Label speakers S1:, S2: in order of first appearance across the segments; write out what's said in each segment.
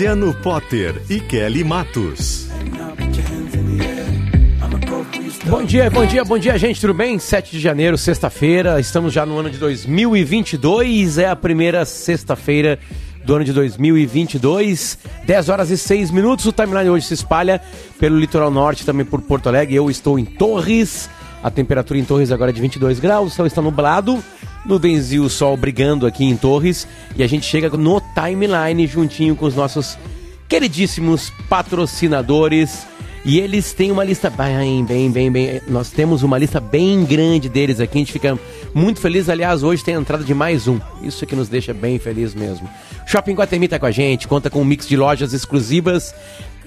S1: Luciano Potter e Kelly Matos.
S2: Bom dia, bom dia, bom dia, gente, tudo bem? 7 de janeiro, sexta-feira, estamos já no ano de 2022, é a primeira sexta-feira do ano de 2022, 10 horas e 6 minutos. O timeline hoje se espalha pelo litoral norte, também por Porto Alegre. Eu estou em Torres, a temperatura em Torres agora é de 22 graus, o céu está nublado nuvens e o sol brigando aqui em Torres. E a gente chega no timeline juntinho com os nossos queridíssimos patrocinadores. E eles têm uma lista bem, bem, bem, bem. Nós temos uma lista bem grande deles aqui. A gente fica muito feliz. Aliás, hoje tem a entrada de mais um. Isso que nos deixa bem feliz mesmo. Shopping Guatemi tá com a gente. Conta com um mix de lojas exclusivas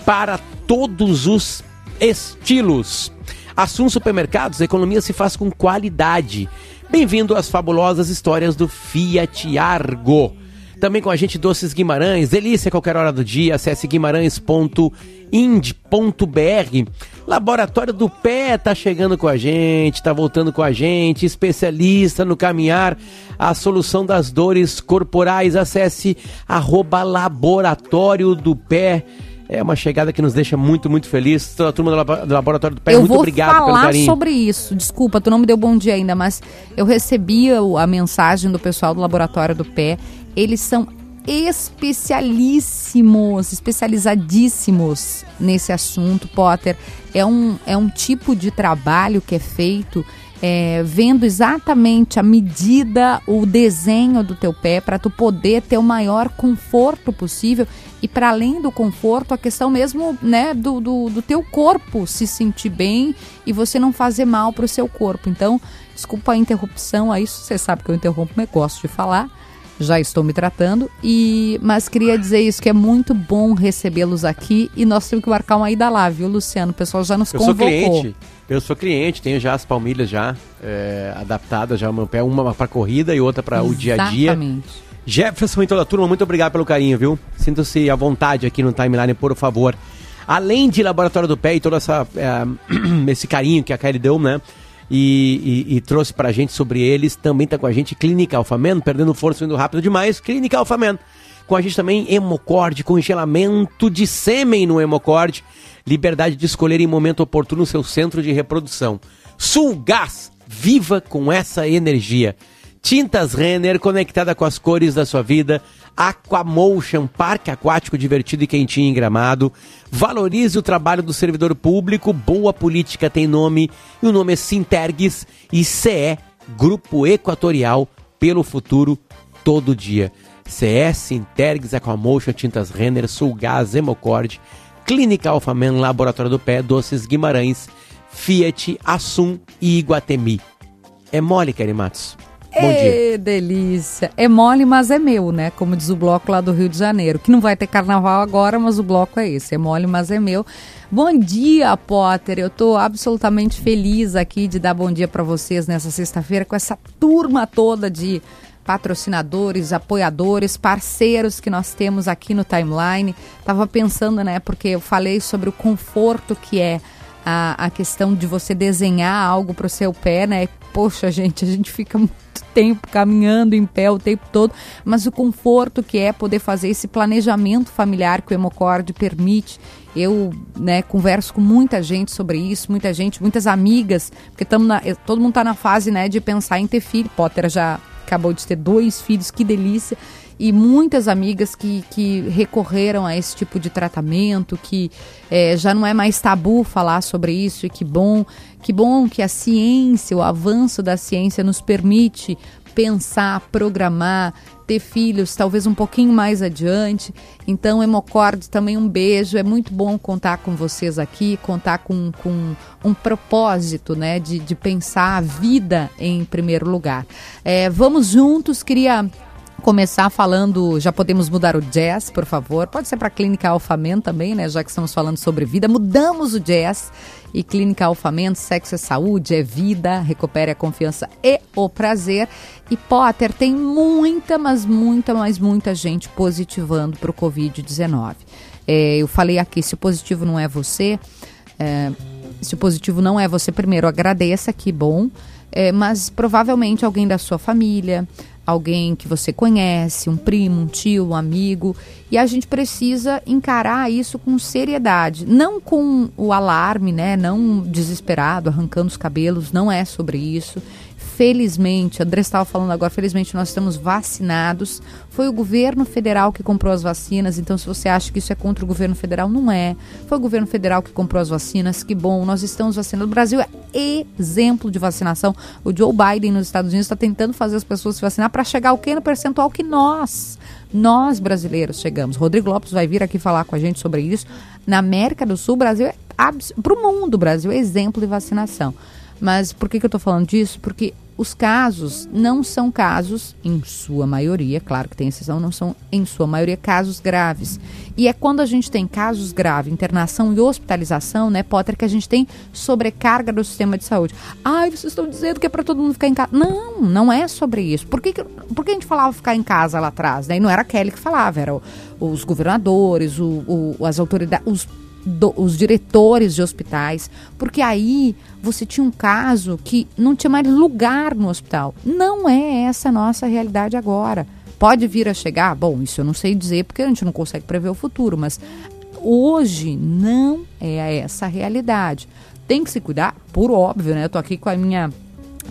S2: para todos os estilos. Assum Supermercados, a economia se faz com qualidade. Bem-vindo às fabulosas histórias do Fiat Argo. Também com a gente Doces Guimarães, delícia a qualquer hora do dia, acesse guimarães.ind.br. Laboratório do Pé tá chegando com a gente, tá voltando com a gente, especialista no caminhar, a solução das dores corporais, acesse arroba Laboratório do Pé. É uma chegada que nos deixa muito, muito feliz. Toda a turma do Laboratório do Pé,
S3: eu
S2: muito obrigado
S3: pelo carinho. Eu vou falar sobre isso. Desculpa, tu não me deu bom dia ainda, mas eu recebi a mensagem do pessoal do Laboratório do Pé. Eles são especialíssimos, especializadíssimos nesse assunto, Potter. É um, é um tipo de trabalho que é feito é, vendo exatamente a medida, o desenho do teu pé para tu poder ter o maior conforto possível e para além do conforto, a questão mesmo né, do, do, do teu corpo se sentir bem e você não fazer mal para o seu corpo. Então, desculpa a interrupção, aí você sabe que eu interrompo, mas gosto de falar já estou me tratando. E mas queria dizer isso que é muito bom recebê-los aqui e nós temos que marcar uma ida lá, viu, Luciano? O pessoal já nos
S2: eu
S3: convocou.
S2: Eu sou cliente. Eu sou cliente, tenho já as palmilhas já é, adaptadas já meu pé, uma para corrida e outra para o dia a dia. Exatamente. Jefferson e toda a turma, muito obrigado pelo carinho, viu? Sinta-se à vontade aqui no timeline, por favor. Além de Laboratório do Pé e todo essa, é, esse carinho que a Kelly deu, né? e, e, e trouxe pra gente sobre eles. Também tá com a gente Clínica Alfamen, perdendo força, indo rápido demais. Clínica Alfamen. Com a gente também Hemocorde, congelamento de sêmen no Hemocorde. Liberdade de escolher em momento oportuno seu centro de reprodução. Sulgás, viva com essa energia. Tintas Renner, conectada com as cores da sua vida. Aquamotion, parque aquático divertido e quentinho em gramado. Valorize o trabalho do servidor público. Boa política tem nome. E o nome é Sintergues e CE, Grupo Equatorial pelo Futuro Todo Dia. CE, Sintergues, Aquamotion, Tintas Renner, Sulgás, Hemocord, Clínica Alfaman, Laboratório do Pé, Doces Guimarães, Fiat, Assum e Iguatemi. É mole, Kelly Bom dia.
S3: delícia. É mole, mas é meu, né? Como diz o bloco lá do Rio de Janeiro. Que não vai ter carnaval agora, mas o bloco é esse. É mole, mas é meu. Bom dia, Potter. Eu tô absolutamente feliz aqui de dar bom dia para vocês nessa sexta-feira com essa turma toda de patrocinadores, apoiadores, parceiros que nós temos aqui no Timeline. Tava pensando, né, porque eu falei sobre o conforto que é a, a questão de você desenhar algo para o seu pé, né? Poxa, gente, a gente fica muito tempo caminhando em pé o tempo todo, mas o conforto que é poder fazer esse planejamento familiar que o Hemocorde permite. Eu né, converso com muita gente sobre isso, muita gente, muitas amigas, porque tamo na, todo mundo está na fase né, de pensar em ter filho. Potter já acabou de ter dois filhos, que delícia. E muitas amigas que, que recorreram a esse tipo de tratamento, que é, já não é mais tabu falar sobre isso, e que bom, que bom que a ciência, o avanço da ciência nos permite pensar, programar, ter filhos talvez um pouquinho mais adiante. Então, Hemocorde, também um beijo. É muito bom contar com vocês aqui, contar com, com um propósito, né, de, de pensar a vida em primeiro lugar. É, vamos juntos, queria começar falando, já podemos mudar o jazz, por favor. Pode ser para a Clínica Alfamen também, né? Já que estamos falando sobre vida, mudamos o jazz. E Clínica Alfamen, sexo é saúde, é vida, recupere a confiança e o prazer. E Potter tem muita, mas muita, mas muita gente positivando para o Covid-19. É, eu falei aqui, se o positivo não é você, é, se o positivo não é você, primeiro agradeça, que bom. É, mas provavelmente alguém da sua família, alguém que você conhece, um primo, um tio, um amigo, e a gente precisa encarar isso com seriedade, não com o alarme, né, não desesperado, arrancando os cabelos, não é sobre isso felizmente, André estava falando agora, felizmente nós estamos vacinados. Foi o governo federal que comprou as vacinas, então se você acha que isso é contra o governo federal, não é. Foi o governo federal que comprou as vacinas, que bom, nós estamos vacinando. O Brasil é exemplo de vacinação. O Joe Biden nos Estados Unidos está tentando fazer as pessoas se vacinar para chegar ao que no percentual que nós, nós brasileiros chegamos. Rodrigo Lopes vai vir aqui falar com a gente sobre isso. Na América do Sul, o Brasil é para o mundo, o Brasil é exemplo de vacinação. Mas por que, que eu estou falando disso? Porque os casos não são casos, em sua maioria, claro que tem exceção, não são, em sua maioria, casos graves. E é quando a gente tem casos graves, internação e hospitalização, né, Potter, que a gente tem sobrecarga do sistema de saúde. Ai, vocês estão dizendo que é para todo mundo ficar em casa. Não, não é sobre isso. Por que, por que a gente falava ficar em casa lá atrás? Né? E não era a Kelly que falava, eram os governadores, o, o, as autoridades, os do, os diretores de hospitais, porque aí você tinha um caso que não tinha mais lugar no hospital. Não é essa a nossa realidade agora. Pode vir a chegar? Bom, isso eu não sei dizer porque a gente não consegue prever o futuro, mas hoje não é essa a realidade. Tem que se cuidar, por óbvio, né? Eu tô aqui com a minha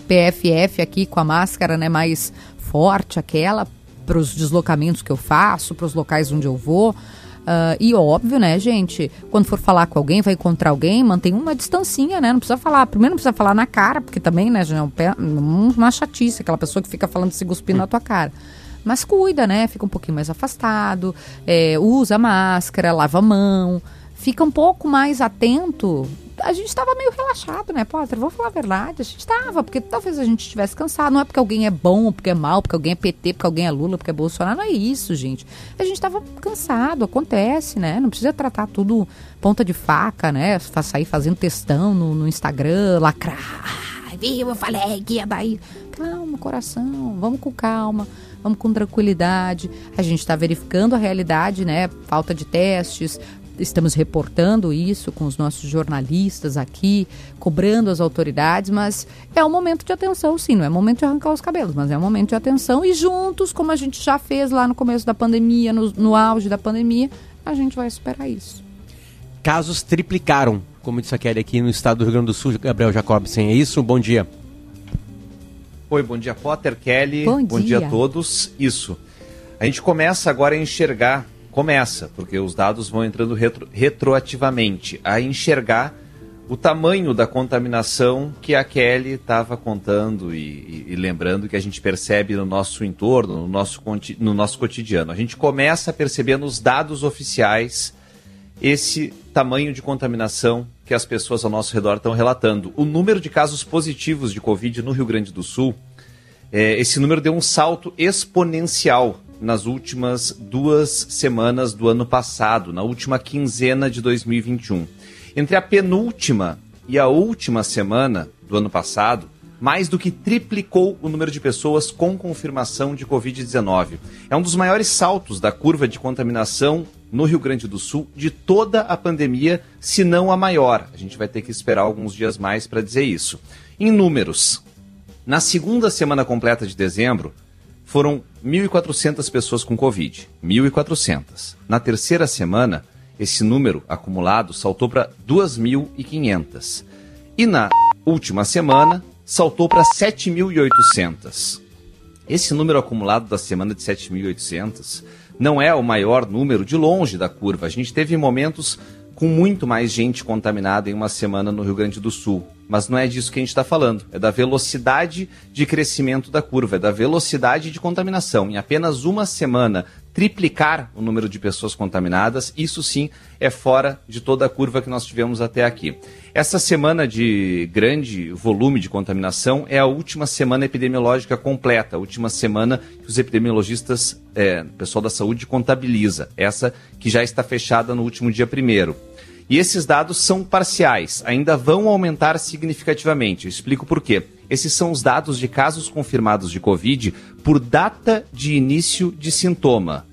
S3: PFF aqui com a máscara, né, mais forte aquela para os deslocamentos que eu faço, para os locais onde eu vou. Uh, e óbvio, né, gente? Quando for falar com alguém, vai encontrar alguém, mantém uma distancinha, né? Não precisa falar. Primeiro não precisa falar na cara, porque também, né, já é uma chatice, aquela pessoa que fica falando se cuspindo na tua cara. Mas cuida, né? Fica um pouquinho mais afastado, é, usa máscara, lava a mão, fica um pouco mais atento a gente estava meio relaxado, né, Potter? Vou falar a verdade, a gente estava, porque talvez a gente estivesse cansado. Não é porque alguém é bom, porque é mal, porque alguém é PT, porque alguém é Lula, porque é Bolsonaro. Não é isso, gente. A gente estava cansado, acontece, né? Não precisa tratar tudo ponta de faca, né? Sair fazendo textão no, no Instagram, lacrar. Viu, eu falei que ia daí. Calma, coração, vamos com calma vamos com tranquilidade. A gente está verificando a realidade, né? Falta de testes, estamos reportando isso com os nossos jornalistas aqui, cobrando as autoridades, mas é um momento de atenção, sim, não é momento de arrancar os cabelos, mas é um momento de atenção e juntos, como a gente já fez lá no começo da pandemia, no, no auge da pandemia, a gente vai superar isso.
S2: Casos triplicaram, como disse a Kelly aqui no estado do Rio Grande do Sul, Gabriel Jacobsen, é isso? Bom dia.
S4: Oi, bom dia Potter, Kelly, bom, bom dia. dia a todos. Isso. A gente começa agora a enxergar começa, porque os dados vão entrando retro, retroativamente, a enxergar o tamanho da contaminação que a Kelly estava contando e, e, e, lembrando que a gente percebe no nosso entorno, no nosso, no nosso cotidiano. A gente começa a perceber nos dados oficiais esse tamanho de contaminação que as pessoas ao nosso redor estão relatando. O número de casos positivos de Covid no Rio Grande do Sul, é, esse número deu um salto exponencial nas últimas duas semanas do ano passado, na última quinzena de 2021. Entre a penúltima e a última semana do ano passado, mais do que triplicou o número de pessoas com confirmação de Covid-19. É um dos maiores saltos da curva de contaminação no Rio Grande do Sul de toda a pandemia, se não a maior. A gente vai ter que esperar alguns dias mais para dizer isso. Em números, na segunda semana completa de dezembro, foram 1.400 pessoas com Covid. 1.400. Na terceira semana, esse número acumulado saltou para 2.500. E na última semana, saltou para 7.800. Esse número acumulado da semana de 7.800 não é o maior número de longe da curva. A gente teve momentos com muito mais gente contaminada em uma semana no Rio Grande do Sul. Mas não é disso que a gente está falando. É da velocidade de crescimento da curva, é da velocidade de contaminação. Em apenas uma semana, triplicar o número de pessoas contaminadas, isso sim é fora de toda a curva que nós tivemos até aqui. Essa semana de grande volume de contaminação é a última semana epidemiológica completa, a última semana que os epidemiologistas, é, pessoal da saúde, contabiliza. Essa que já está fechada no último dia primeiro. E esses dados são parciais, ainda vão aumentar significativamente. Eu explico por quê. Esses são os dados de casos confirmados de Covid por data de início de sintoma.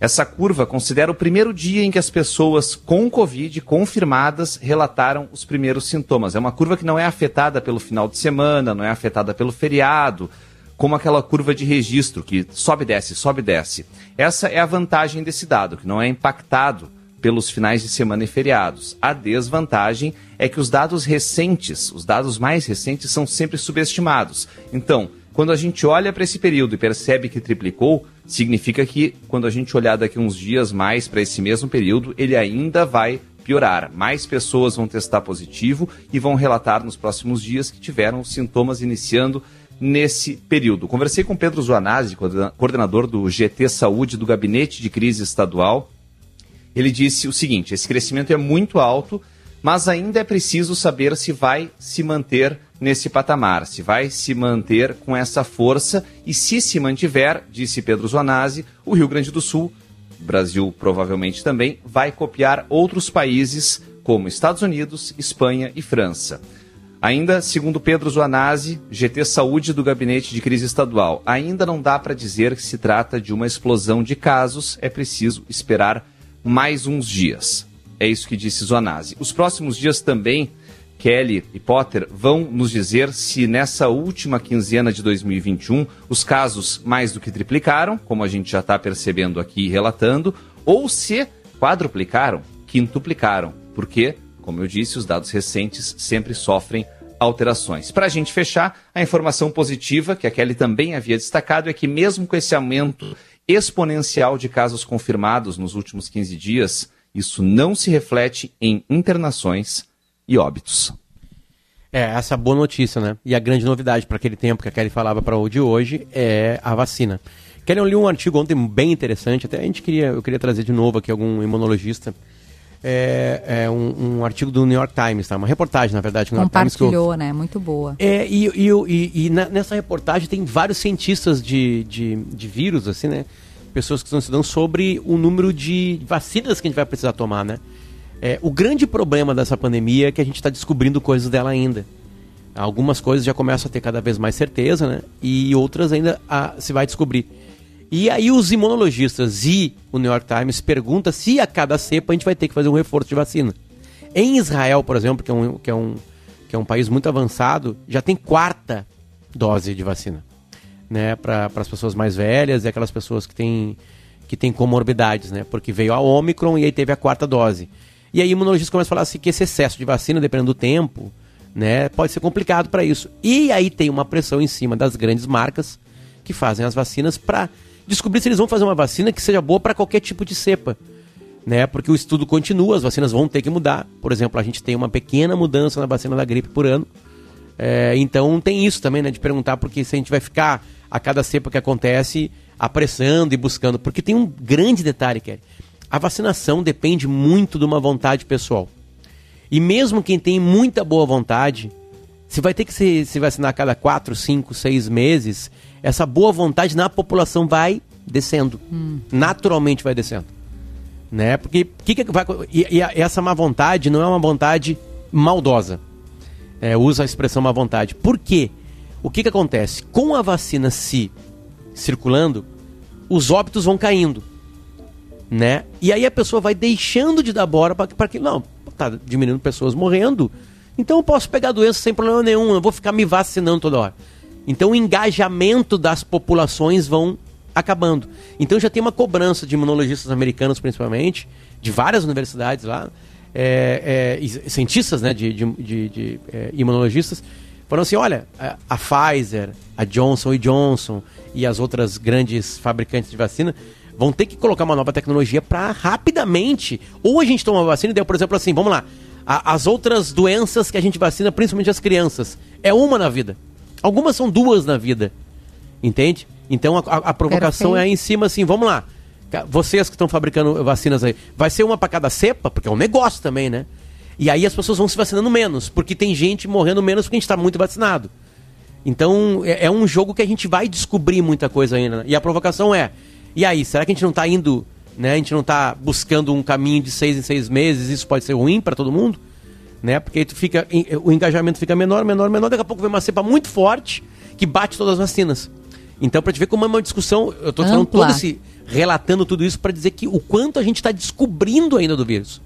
S4: Essa curva considera o primeiro dia em que as pessoas com Covid confirmadas relataram os primeiros sintomas. É uma curva que não é afetada pelo final de semana, não é afetada pelo feriado, como aquela curva de registro que sobe desce, sobe desce. Essa é a vantagem desse dado, que não é impactado pelos finais de semana e feriados. A desvantagem é que os dados recentes, os dados mais recentes, são sempre subestimados. Então, quando a gente olha para esse período e percebe que triplicou, significa que quando a gente olhar daqui uns dias mais para esse mesmo período, ele ainda vai piorar. Mais pessoas vão testar positivo e vão relatar nos próximos dias que tiveram sintomas iniciando nesse período. Conversei com Pedro Zuanazzi, coordenador do GT Saúde do Gabinete de Crise Estadual, ele disse o seguinte: esse crescimento é muito alto, mas ainda é preciso saber se vai se manter nesse patamar, se vai se manter com essa força e se se mantiver, disse Pedro Zonazzi, o Rio Grande do Sul, Brasil provavelmente também, vai copiar outros países como Estados Unidos, Espanha e França. Ainda, segundo Pedro Zuanazzi, GT Saúde do Gabinete de Crise Estadual, ainda não dá para dizer que se trata de uma explosão de casos, é preciso esperar mais uns dias. É isso que disse Zonazzi. Os próximos dias também, Kelly e Potter vão nos dizer se nessa última quinzena de 2021 os casos mais do que triplicaram, como a gente já está percebendo aqui e relatando, ou se quadruplicaram, quintuplicaram. Porque, como eu disse, os dados recentes sempre sofrem alterações. Para a gente fechar, a informação positiva que a Kelly também havia destacado é que, mesmo com esse aumento exponencial de casos confirmados nos últimos 15 dias, isso não se reflete em internações e óbitos.
S2: É, essa boa notícia, né? E a grande novidade para aquele tempo que a Kelly falava para o de hoje é a vacina. Kelly, eu li um artigo ontem bem interessante, até a gente queria, eu queria trazer de novo aqui algum imunologista. É, é um, um, artigo do New York Times, tá? Uma reportagem, na verdade,
S3: do New York Times. Compartilhou, né? Muito boa.
S2: É, e, e, e, e na, nessa reportagem tem vários cientistas de, de, de vírus, assim, né? Pessoas que estão estudando sobre o número de vacinas que a gente vai precisar tomar, né? É, o grande problema dessa pandemia é que a gente está descobrindo coisas dela ainda. Algumas coisas já começam a ter cada vez mais certeza, né? E outras ainda a, se vai descobrir. E aí os imunologistas e o New York Times perguntam se a cada cepa a gente vai ter que fazer um reforço de vacina. Em Israel, por exemplo, que é um, que é um, que é um país muito avançado, já tem quarta dose de vacina. Né, para as pessoas mais velhas e aquelas pessoas que têm, que têm comorbidades, né? Porque veio a Omicron e aí teve a quarta dose. E aí o imunologista começa a falar assim que esse excesso de vacina, dependendo do tempo, né, pode ser complicado para isso. E aí tem uma pressão em cima das grandes marcas que fazem as vacinas para descobrir se eles vão fazer uma vacina que seja boa para qualquer tipo de cepa. Né? Porque o estudo continua, as vacinas vão ter que mudar. Por exemplo, a gente tem uma pequena mudança na vacina da gripe por ano. É, então tem isso também, né? De perguntar porque se a gente vai ficar a cada cepa que acontece apressando e buscando. Porque tem um grande detalhe, Kelly. A vacinação depende muito de uma vontade pessoal. E mesmo quem tem muita boa vontade, se vai ter que se, se vacinar a cada 4, 5, 6 meses, essa boa vontade na população vai descendo. Hum. Naturalmente vai descendo. Né? Porque que que vai, e, e essa má vontade não é uma vontade maldosa. É, usa a expressão má vontade. Por quê? O que, que acontece? Com a vacina se circulando, os óbitos vão caindo. Né? E aí a pessoa vai deixando de dar bora para que. Não, tá diminuindo pessoas morrendo. Então eu posso pegar doença sem problema nenhum. Eu vou ficar me vacinando toda hora. Então o engajamento das populações vão acabando. Então já tem uma cobrança de imunologistas americanos, principalmente, de várias universidades lá, é, é, cientistas né, de, de, de, de é, imunologistas, Falando assim, olha, a Pfizer, a Johnson Johnson e as outras grandes fabricantes de vacina vão ter que colocar uma nova tecnologia para rapidamente. Ou a gente toma a vacina deu, por exemplo, assim, vamos lá. A, as outras doenças que a gente vacina, principalmente as crianças, é uma na vida. Algumas são duas na vida. Entende? Então a, a, provocação é aí em cima assim, vamos lá. Vocês que estão fabricando vacinas aí, vai ser uma para cada cepa, porque é um negócio também, né? E aí as pessoas vão se vacinando menos, porque tem gente morrendo menos porque a gente está muito vacinado. Então é, é, um jogo que a gente vai descobrir muita coisa ainda. Né? E a provocação é: e aí, será que a gente não está indo, né? A gente não está buscando um caminho de seis em seis meses? Isso pode ser ruim para todo mundo, né? Porque tu fica, o engajamento fica menor, menor, menor. Daqui a pouco vem uma cepa muito forte que bate todas as vacinas. Então, para te ver como é uma discussão, eu estou falando todo esse relatando tudo isso para dizer que o quanto a gente está descobrindo ainda do vírus.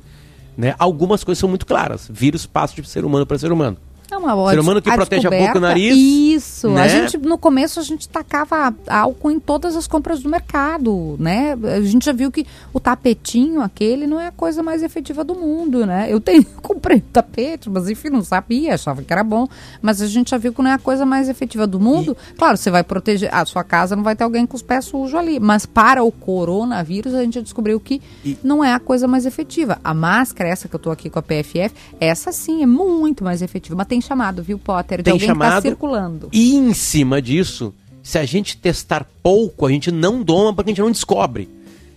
S2: Né? Algumas coisas são muito claras. Vírus passa de ser humano para ser humano.
S3: É uma ótima. Ser
S2: humano que protege a boca e o nariz.
S3: Isso. Né? A gente, no começo, a gente tacava álcool em todas as compras do mercado, né? A gente já viu que o tapetinho aquele não é a coisa mais efetiva do mundo, né? Eu tenho, comprei tapete, mas enfim, não sabia, achava que era bom. Mas a gente já viu que não é a coisa mais efetiva do mundo. E... Claro, você vai proteger. A sua casa não vai ter alguém com os pés sujos ali. Mas para o coronavírus, a gente descobriu que e... não é a coisa mais efetiva. A máscara, essa que eu tô aqui com a PFF, essa sim é muito mais efetiva. Mas tem chamado, viu, Potter? De
S2: tem
S3: alguém
S2: chamado,
S3: que tá circulando.
S2: E em cima disso, se a gente testar pouco, a gente não doma porque a gente não descobre.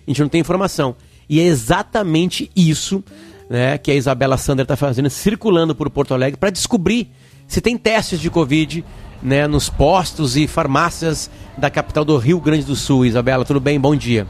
S2: A gente não tem informação. E é exatamente isso né, que a Isabela Sander está fazendo, circulando por Porto Alegre para descobrir se tem testes de Covid né, nos postos e farmácias da capital do Rio Grande do Sul. Isabela, tudo bem? Bom dia.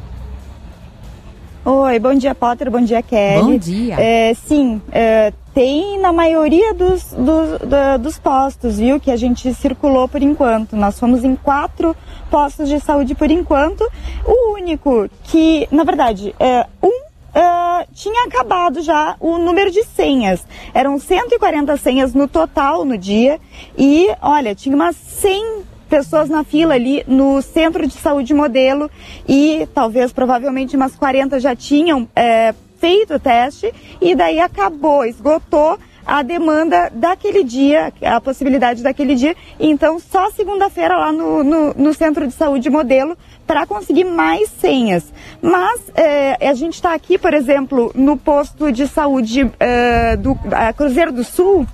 S5: Oi, bom dia, Potter, bom dia, Kelly.
S3: Bom dia.
S5: É, sim, é, tem na maioria dos, dos, dos postos, viu, que a gente circulou por enquanto. Nós fomos em quatro postos de saúde por enquanto. O único que, na verdade, é, um Uh, tinha acabado já o número de senhas. Eram 140 senhas no total no dia e, olha, tinha umas 100 pessoas na fila ali no centro de saúde modelo e talvez provavelmente umas 40 já tinham é, feito o teste e daí acabou, esgotou a demanda daquele dia, a possibilidade daquele dia. Então, só segunda-feira lá no, no, no, centro de saúde modelo para conseguir mais senhas. Mas é, a gente está aqui, por exemplo, no posto de saúde é, do Cruzeiro do Sul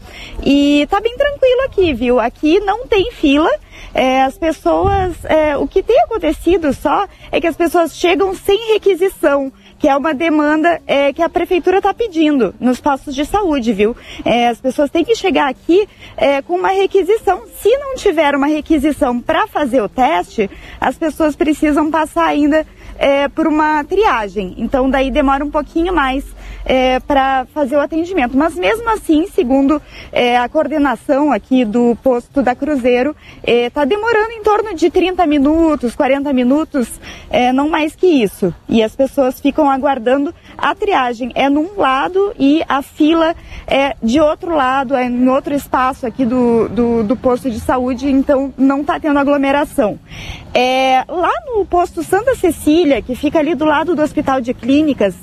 S5: e tá bem tranquilo aqui, viu? Aqui não tem fila. É, as pessoas, é, o que tem acontecido só é que as pessoas chegam sem requisição que é uma demanda é, que a prefeitura está pedindo nos postos de saúde, viu? É, as pessoas têm que chegar aqui é, com uma requisição. Se não tiver uma requisição para fazer o teste, as pessoas precisam passar ainda é, por uma triagem. Então, daí demora um pouquinho mais é, para fazer o atendimento. Mas mesmo assim, segundo é, a coordenação aqui do posto da Cruzeiro, está é, demorando em torno de 30 minutos, 40 minutos, é, não mais que isso. E as pessoas ficam aguardando a triagem. É num lado e a fila é de outro lado, é em outro espaço aqui do, do, do posto de saúde, então não está tendo aglomeração. É, lá no posto Santa Cecília, que fica ali do lado do Hospital de Clínicas,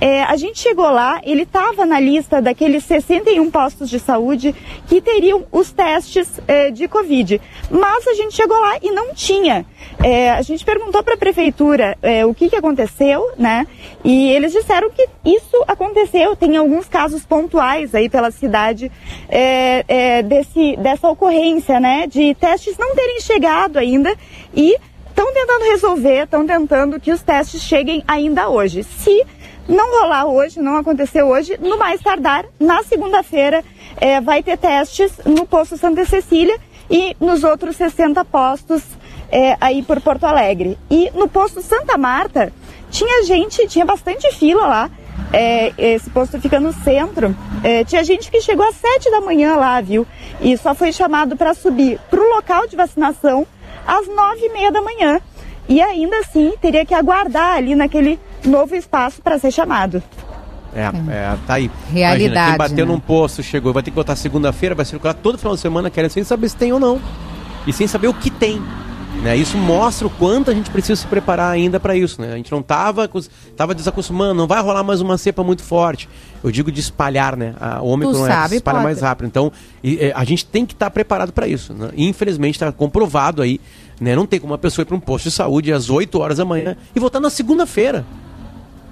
S5: é, a gente chegou lá, ele estava na lista daqueles 61 postos de saúde que teriam os testes é, de Covid. Mas a gente chegou lá e não tinha. É, a gente perguntou para a prefeitura é, o que, que aconteceu, né? E eles disseram que isso aconteceu. Tem alguns casos pontuais aí pela cidade é, é, desse, dessa ocorrência, né? De testes não terem chegado ainda e estão tentando resolver, estão tentando que os testes cheguem ainda hoje. Se não rolar hoje, não aconteceu hoje, no mais tardar, na segunda-feira, é, vai ter testes no posto Santa Cecília e nos outros 60 postos é, aí por Porto Alegre. E no posto Santa Marta, tinha gente, tinha bastante fila lá. É, esse posto fica no centro. É, tinha gente que chegou às 7 da manhã lá, viu? E só foi chamado para subir para o local de vacinação às 9 e meia da manhã. E ainda assim teria que aguardar ali naquele novo espaço para ser chamado.
S2: É, é, tá aí.
S3: Realidade. Imagina,
S2: quem bateu né? num posto, chegou, vai ter que botar segunda-feira, vai circular todo final de semana querendo sem saber se tem ou não. E sem saber o que tem. Né? Isso mostra o quanto a gente precisa se preparar ainda para isso. Né? A gente não estava tava desacostumando, não vai rolar mais uma cepa muito forte. Eu digo de espalhar, né? A Ômicron é, se espalha mais rápido. Então, e, é, a gente tem que estar tá preparado para isso. Né? Infelizmente, está comprovado aí. Né? Não tem como uma pessoa ir para um posto de saúde às 8 horas da manhã e voltar na segunda-feira.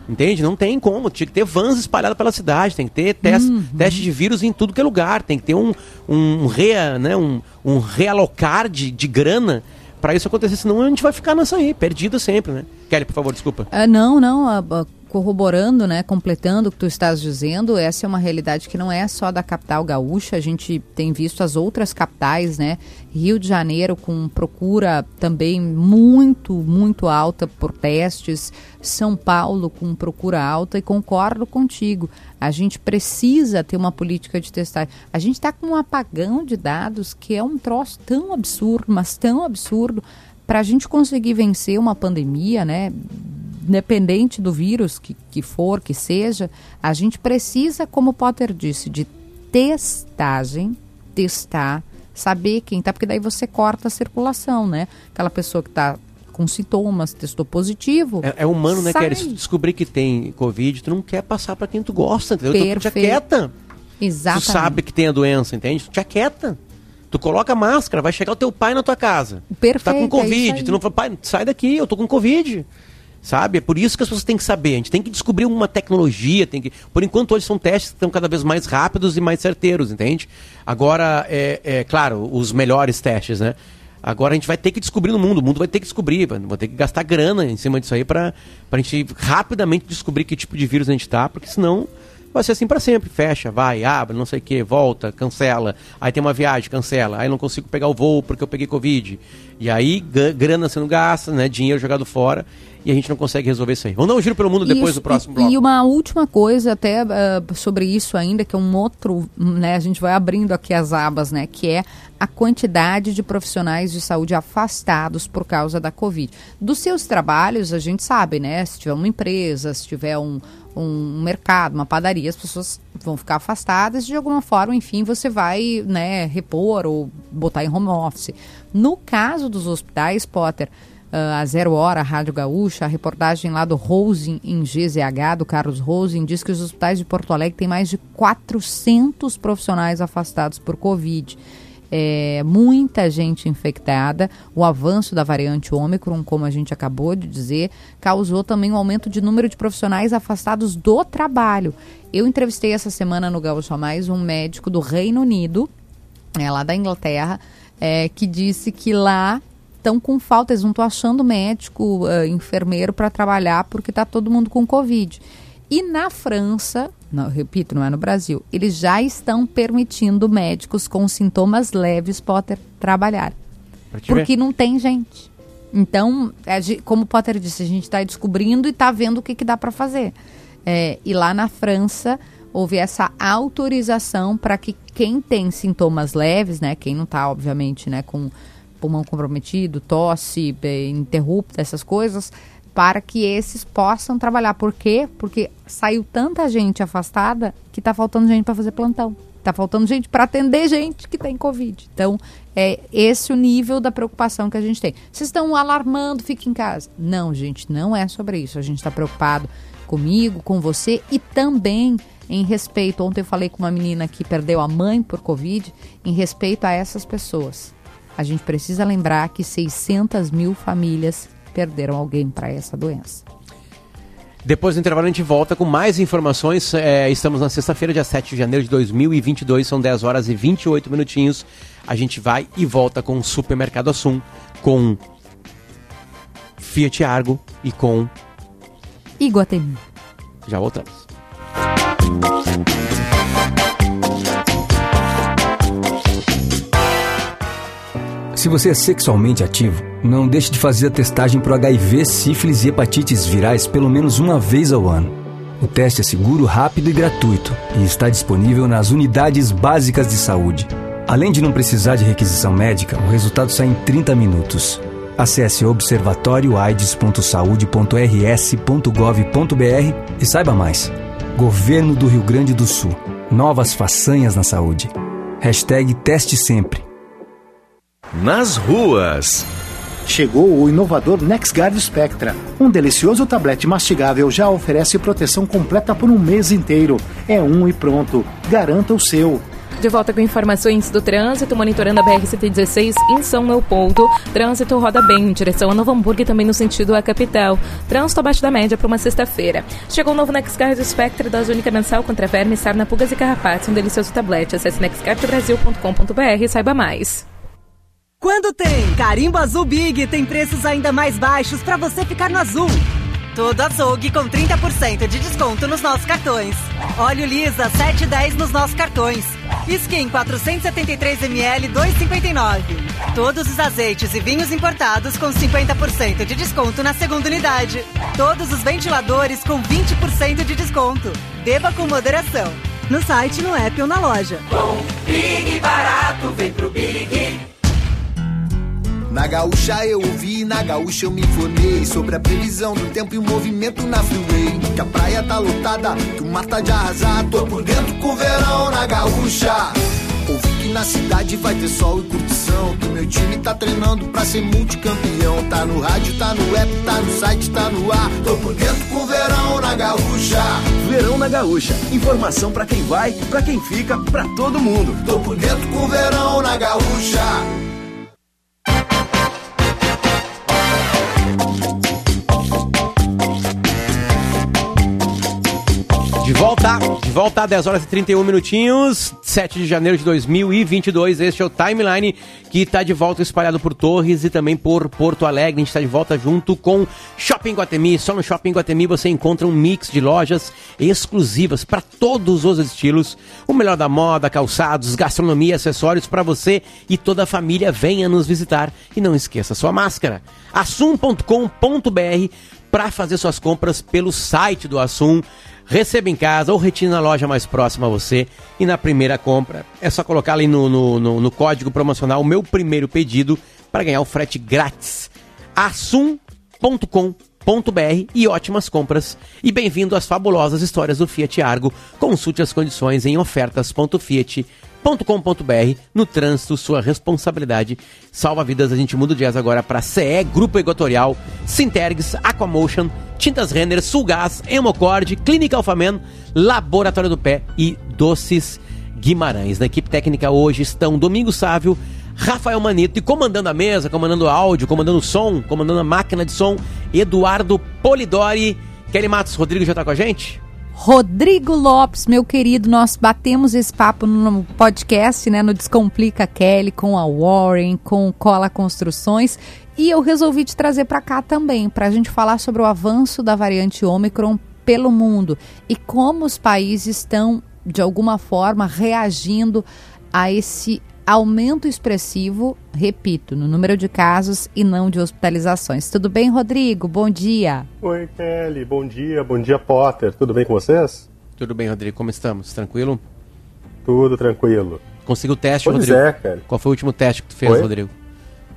S2: Entende? Não tem como. Tinha que ter vans espalhadas pela cidade, tem que ter teste, uhum. teste de vírus em tudo que é lugar, tem que ter um, um, rea, né, um, um realocar de, de grana para isso acontecer, senão a gente vai ficar nessa aí, perdida sempre, né? Kelly, por favor, desculpa.
S3: Uh, não, não. Uh, corroborando, né, completando o que tu estás dizendo, essa é uma realidade que não é só da capital gaúcha, a gente tem visto as outras capitais, né, Rio de Janeiro com procura também muito, muito alta por testes, São Paulo com procura alta e concordo contigo, a gente precisa ter uma política de testagem. A gente está com um apagão de dados que é um troço tão absurdo, mas tão absurdo, para a gente conseguir vencer uma pandemia, né, independente do vírus que, que for, que seja, a gente precisa, como o Potter disse, de testagem, testar, saber quem tá, porque daí você corta a circulação, né? Aquela pessoa que está com sintomas, testou positivo.
S2: É, é humano, né, Kelly? Se descobrir que tem Covid, tu não quer passar para quem tu gosta, entendeu? Perfeito. Tu te aquieta.
S3: Exatamente.
S2: Tu sabe que tem a doença, entende? Tu te aquieta. Tu coloca máscara, vai chegar o teu pai na tua casa.
S3: Perfeito.
S2: Tá com é Covid. É tu não fala, pai, sai daqui, eu tô com Covid sabe? É por isso que as pessoas têm que saber. A gente tem que descobrir uma tecnologia, tem que. Por enquanto, hoje são testes que estão cada vez mais rápidos e mais certeiros, entende? Agora, é, é claro, os melhores testes, né? Agora a gente vai ter que descobrir no mundo, o mundo vai ter que descobrir, vai ter que gastar grana em cima disso aí para a gente rapidamente descobrir que tipo de vírus a gente está, porque senão vai ser assim para sempre. Fecha, vai, abre, não sei o que, volta, cancela. Aí tem uma viagem, cancela. Aí não consigo pegar o voo porque eu peguei Covid. E aí grana sendo gasta, né? Dinheiro jogado fora e a gente não consegue resolver isso aí. Vamos dar um giro pelo mundo depois isso, do próximo bloco.
S3: E uma última coisa até uh, sobre isso ainda, que é um outro, né, a gente vai abrindo aqui as abas, né, que é a quantidade de profissionais de saúde afastados por causa da Covid. Dos seus trabalhos, a gente sabe, né, se tiver uma empresa, se tiver um, um mercado, uma padaria, as pessoas vão ficar afastadas de alguma forma, enfim, você vai, né, repor ou botar em home office. No caso dos hospitais, Potter, uh, a Zero Hora, a Rádio Gaúcha, a reportagem lá do Rose em GZH, do Carlos Rose, diz que os hospitais de Porto Alegre têm mais de 400 profissionais afastados por Covid. É, muita gente infectada. O avanço da variante Ômicron, como a gente acabou de dizer, causou também um aumento de número de profissionais afastados do trabalho. Eu entrevistei essa semana no Gaúcho Mais um médico do Reino Unido, é, lá da Inglaterra, é, que disse que lá estão com falta, eles não estão achando médico, uh, enfermeiro para trabalhar porque está todo mundo com Covid. E na França, não, repito, não é no Brasil, eles já estão permitindo médicos com sintomas leves Potter trabalhar. Porque não tem gente. Então, é, como o Potter disse, a gente está descobrindo e está vendo o que, que dá para fazer. É, e lá na França houve essa autorização para que quem tem sintomas leves, né, quem não está obviamente, né, com pulmão comprometido, tosse interrupta, essas coisas, para que esses possam trabalhar. Por quê? Porque saiu tanta gente afastada que está faltando gente para fazer plantão. Está faltando gente para atender gente que tem Covid. Então, é esse o nível da preocupação que a gente tem. Vocês estão alarmando, fique em casa. Não, gente, não é sobre isso. A gente está preocupado comigo, com você e também em respeito. Ontem eu falei com uma menina que perdeu a mãe por Covid, em respeito a essas pessoas. A gente precisa lembrar que 600 mil famílias perderam alguém para essa doença.
S2: Depois do intervalo a gente volta com mais informações. É, estamos na sexta-feira, dia 7 de janeiro de 2022, são 10 horas e 28 minutinhos. A gente vai e volta com o Supermercado Assum, com Fiat Argo e com
S3: Iguatemi.
S2: Já voltamos.
S6: Se você é sexualmente ativo, não deixe de fazer a testagem para HIV, sífilis e hepatites virais pelo menos uma vez ao ano. O teste é seguro, rápido e gratuito e está disponível nas unidades básicas de saúde. Além de não precisar de requisição médica, o resultado sai em 30 minutos. Acesse observatórioaides.saude.rs.gov.br e saiba mais. Governo do Rio Grande do Sul. Novas façanhas na saúde. Hashtag teste sempre
S1: nas ruas.
S7: Chegou o inovador NexGuard Spectra. Um delicioso tablete mastigável já oferece proteção completa por um mês inteiro. É um e pronto. Garanta o seu.
S8: De volta com informações do trânsito, monitorando a BR-116 em São Leopoldo. Trânsito roda bem em direção a Novo Hamburgo e também no sentido à capital. Trânsito abaixo da média para uma sexta-feira. Chegou o novo NexGuard Spectra da Única Mensal contra vermes, sarna, pulgas e carrapatos. Um delicioso tablete. Acesse nexguardbrasil.com.br e saiba mais.
S9: Quando tem Carimbo Azul Big, tem preços ainda mais baixos para você ficar no azul. Todo açougue com 30% de desconto nos nossos cartões. Óleo Lisa 7,10 nos nossos cartões. Skin 473ml 2,59. Todos os azeites e vinhos importados com 50% de desconto na segunda unidade. Todos os ventiladores com 20% de desconto. Beba com moderação. No site, no app ou na loja.
S10: Bom, Big barato, vem pro Big.
S11: Na gaúcha eu ouvi, na gaúcha eu me informei Sobre a previsão do tempo e o movimento na freeway. Que a praia tá lotada, que o mar tá de arrasar Tô por dentro com o verão na gaúcha. Ouvi que na cidade vai ter sol e curtição Que o meu time tá treinando pra ser multicampeão. Tá no rádio, tá no app, tá no site, tá no ar. Tô por dentro com o verão na gaúcha.
S12: Verão na gaúcha, informação pra quem vai, pra quem fica, pra todo mundo.
S11: Tô por dentro com o verão na gaúcha
S2: volta, de volta, 10 horas e 31 minutinhos, 7 de janeiro de 2022. Este é o timeline que está de volta espalhado por Torres e também por Porto Alegre. A gente está de volta junto com Shopping Guatemi. Só no Shopping Guatemi você encontra um mix de lojas exclusivas para todos os estilos. O melhor da moda, calçados, gastronomia, acessórios para você e toda a família. Venha nos visitar e não esqueça sua máscara. assum.com.br para fazer suas compras pelo site do Assum. Receba em casa ou retire na loja mais próxima a você. E na primeira compra, é só colocar ali no, no, no, no código promocional o meu primeiro pedido para ganhar o frete grátis. assum.com.br e ótimas compras. E bem-vindo às fabulosas histórias do Fiat Argo. Consulte as condições em ofertas.fiat.com.br. No trânsito, sua responsabilidade salva vidas. A gente muda o jazz agora para CE, Grupo Equatorial, Sintergs, Aquamotion Tintas Renner, Sulgás, Hemocord, Clínica Alfamen, Laboratório do Pé e Doces Guimarães. Na equipe técnica hoje estão Domingo Sávio, Rafael Manito e comandando a mesa, comandando áudio, comandando som, comandando a máquina de som, Eduardo Polidori. Kelly Matos, Rodrigo já está com a gente?
S3: Rodrigo Lopes, meu querido, nós batemos esse papo no podcast, né, no Descomplica Kelly, com a Warren, com Cola Construções, e eu resolvi te trazer para cá também, para a gente falar sobre o avanço da variante Omicron pelo mundo e como os países estão, de alguma forma, reagindo a esse aumento expressivo, repito, no número de casos e não de hospitalizações. Tudo bem, Rodrigo? Bom dia.
S13: Oi, Kelly. Bom dia. Bom dia, Potter. Tudo bem com vocês?
S2: Tudo bem, Rodrigo. Como estamos? Tranquilo?
S13: Tudo tranquilo.
S2: Conseguiu o teste,
S13: pois
S2: Rodrigo?
S13: é, cara.
S2: Qual foi o último teste que tu fez, Oi? Rodrigo?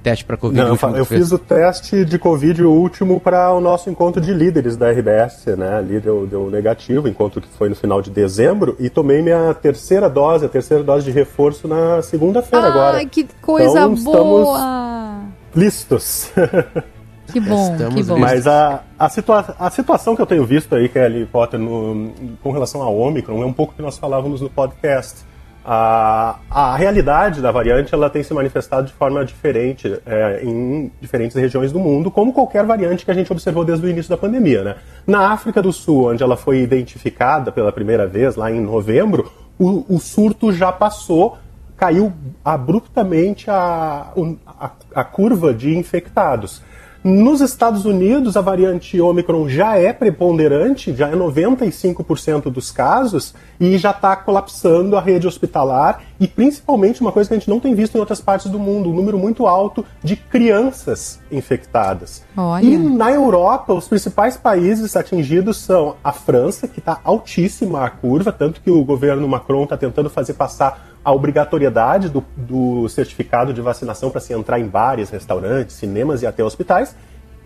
S2: Teste para Covid?
S13: Não, eu fiz o teste de Covid último para o nosso encontro de líderes da RBS, né? Ali deu, deu negativo, encontro que foi no final de dezembro, e tomei minha terceira dose, a terceira dose de reforço na segunda-feira agora.
S3: Ai, que coisa
S13: então,
S3: boa!
S13: listos.
S3: Que bom, Estamos que bom.
S13: Mas a, a, situa a situação que eu tenho visto aí, Kelly Potter, no, com relação ao Omicron, é um pouco que nós falávamos no podcast a, a realidade da variante ela tem se manifestado de forma diferente é, em diferentes regiões do mundo, como qualquer variante que a gente observou desde o início da pandemia. Né? Na África do Sul, onde ela foi identificada pela primeira vez, lá em novembro, o, o surto já passou, caiu abruptamente a, a, a curva de infectados. Nos Estados Unidos, a variante Omicron já é preponderante, já é 95% dos casos e já está colapsando a rede hospitalar e principalmente uma coisa que a gente não tem visto em outras partes do mundo, um número muito alto de crianças infectadas.
S3: Olha.
S13: E na Europa, os principais países atingidos são a França, que está altíssima a curva, tanto que o governo Macron está tentando fazer passar a obrigatoriedade do, do certificado de vacinação para se entrar em bares, restaurantes, cinemas e até hospitais.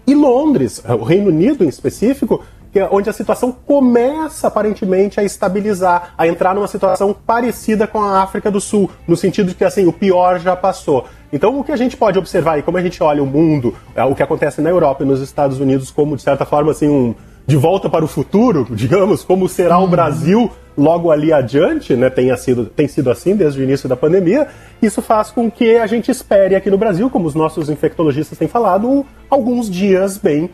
S13: E Londres, o Reino Unido em específico, é onde a situação começa aparentemente a estabilizar, a entrar numa situação parecida com a África do Sul, no sentido de que assim o pior já passou. Então, o que a gente pode observar e como a gente olha o mundo, é, o que acontece na Europa e nos Estados Unidos, como, de certa forma, assim, um de volta para o futuro, digamos, como será o uhum. Brasil logo ali adiante, né, tenha sido, tem sido assim desde o início da pandemia, isso faz com que a gente espere aqui no Brasil, como os nossos infectologistas têm falado, alguns dias bem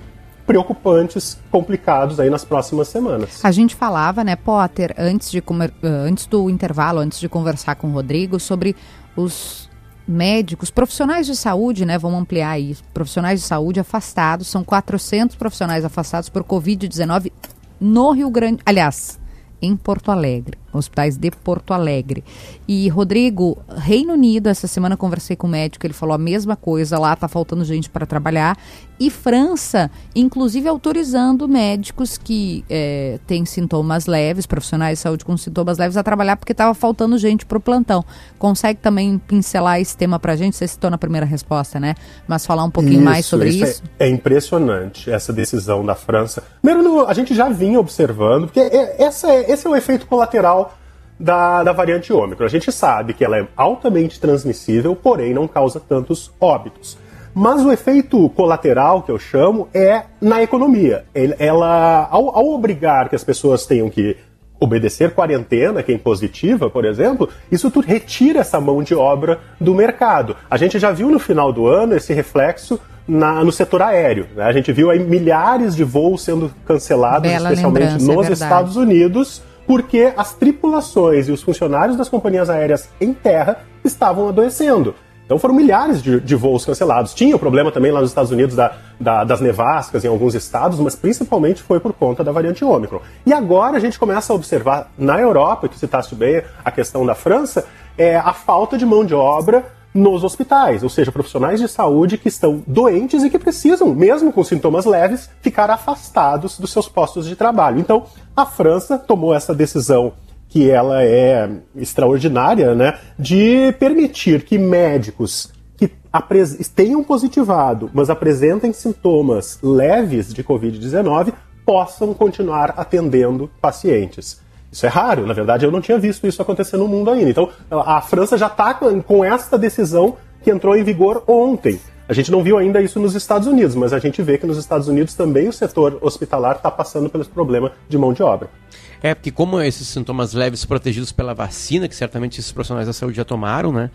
S13: preocupantes, complicados aí nas próximas semanas.
S3: A gente falava, né, Potter, antes, de comer, antes do intervalo, antes de conversar com o Rodrigo, sobre os médicos, profissionais de saúde, né, vamos ampliar isso, profissionais de saúde afastados, são 400 profissionais afastados por Covid-19 no Rio Grande, aliás, em Porto Alegre hospitais de Porto Alegre. E Rodrigo, Reino Unido, essa semana conversei com o médico, ele falou a mesma coisa, lá está faltando gente para trabalhar. E França, inclusive autorizando médicos que é, têm sintomas leves, profissionais de saúde com sintomas leves, a trabalhar porque estava faltando gente para o plantão. Consegue também pincelar esse tema para a gente? Você citou na primeira resposta, né? Mas falar um pouquinho isso, mais sobre isso? isso?
S13: É, é, impressionante essa decisão da França. Primeiro, a gente já vinha observando, porque é, essa é, esse é o efeito colateral da, da variante Ômicron. A gente sabe que ela é altamente transmissível, porém não causa tantos óbitos. Mas o efeito colateral que eu chamo é na economia. Ela, ao, ao obrigar que as pessoas tenham que obedecer quarentena, quem positiva, por exemplo, isso tudo retira essa mão de obra do mercado. A gente já viu no final do ano esse reflexo na, no setor aéreo. Né? A gente viu aí milhares de voos sendo cancelados, Bela especialmente nos é Estados Unidos, porque as tripulações e os funcionários das companhias aéreas em terra estavam adoecendo. Então foram milhares de, de voos cancelados. Tinha o problema também lá nos Estados Unidos da, da, das nevascas em alguns estados, mas principalmente foi por conta da variante Ômicron. E agora a gente começa a observar na Europa, que citaste bem a questão da França, é a falta de mão de obra nos hospitais, ou seja, profissionais de saúde que estão doentes e que precisam, mesmo com sintomas leves, ficar afastados dos seus postos de trabalho. Então, a França tomou essa decisão que ela é extraordinária, né, de permitir que médicos que tenham positivado, mas apresentem sintomas leves de Covid-19 possam continuar atendendo pacientes. Isso é raro, na verdade eu não tinha visto isso acontecer no mundo ainda. Então a França já está com esta decisão que entrou em vigor ontem. A gente não viu ainda isso nos Estados Unidos, mas a gente vê que nos Estados Unidos também o setor hospitalar está passando pelo problema de mão de obra.
S2: É, porque como esses sintomas leves protegidos pela vacina, que certamente esses profissionais da saúde já tomaram, né?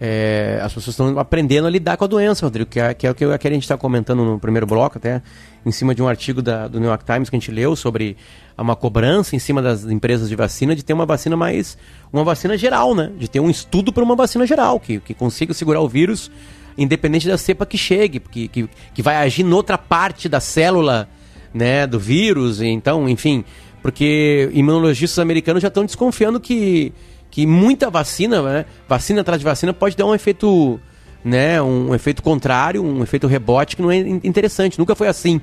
S2: É, as pessoas estão aprendendo a lidar com a doença, Rodrigo, que é, que é o que, a gente está comentando no primeiro bloco, até em cima de um artigo da, do New York Times que a gente leu sobre uma cobrança em cima das empresas de vacina de ter uma vacina mais. uma vacina geral, né? De ter um estudo para uma vacina geral, que, que consiga segurar o vírus, independente da cepa que chegue, que, que, que vai agir noutra parte da célula né, do vírus, então, enfim. Porque imunologistas americanos já estão desconfiando que que muita vacina, né, vacina atrás de vacina, pode dar um efeito, né, um efeito contrário, um efeito rebote que não é interessante. Nunca foi assim.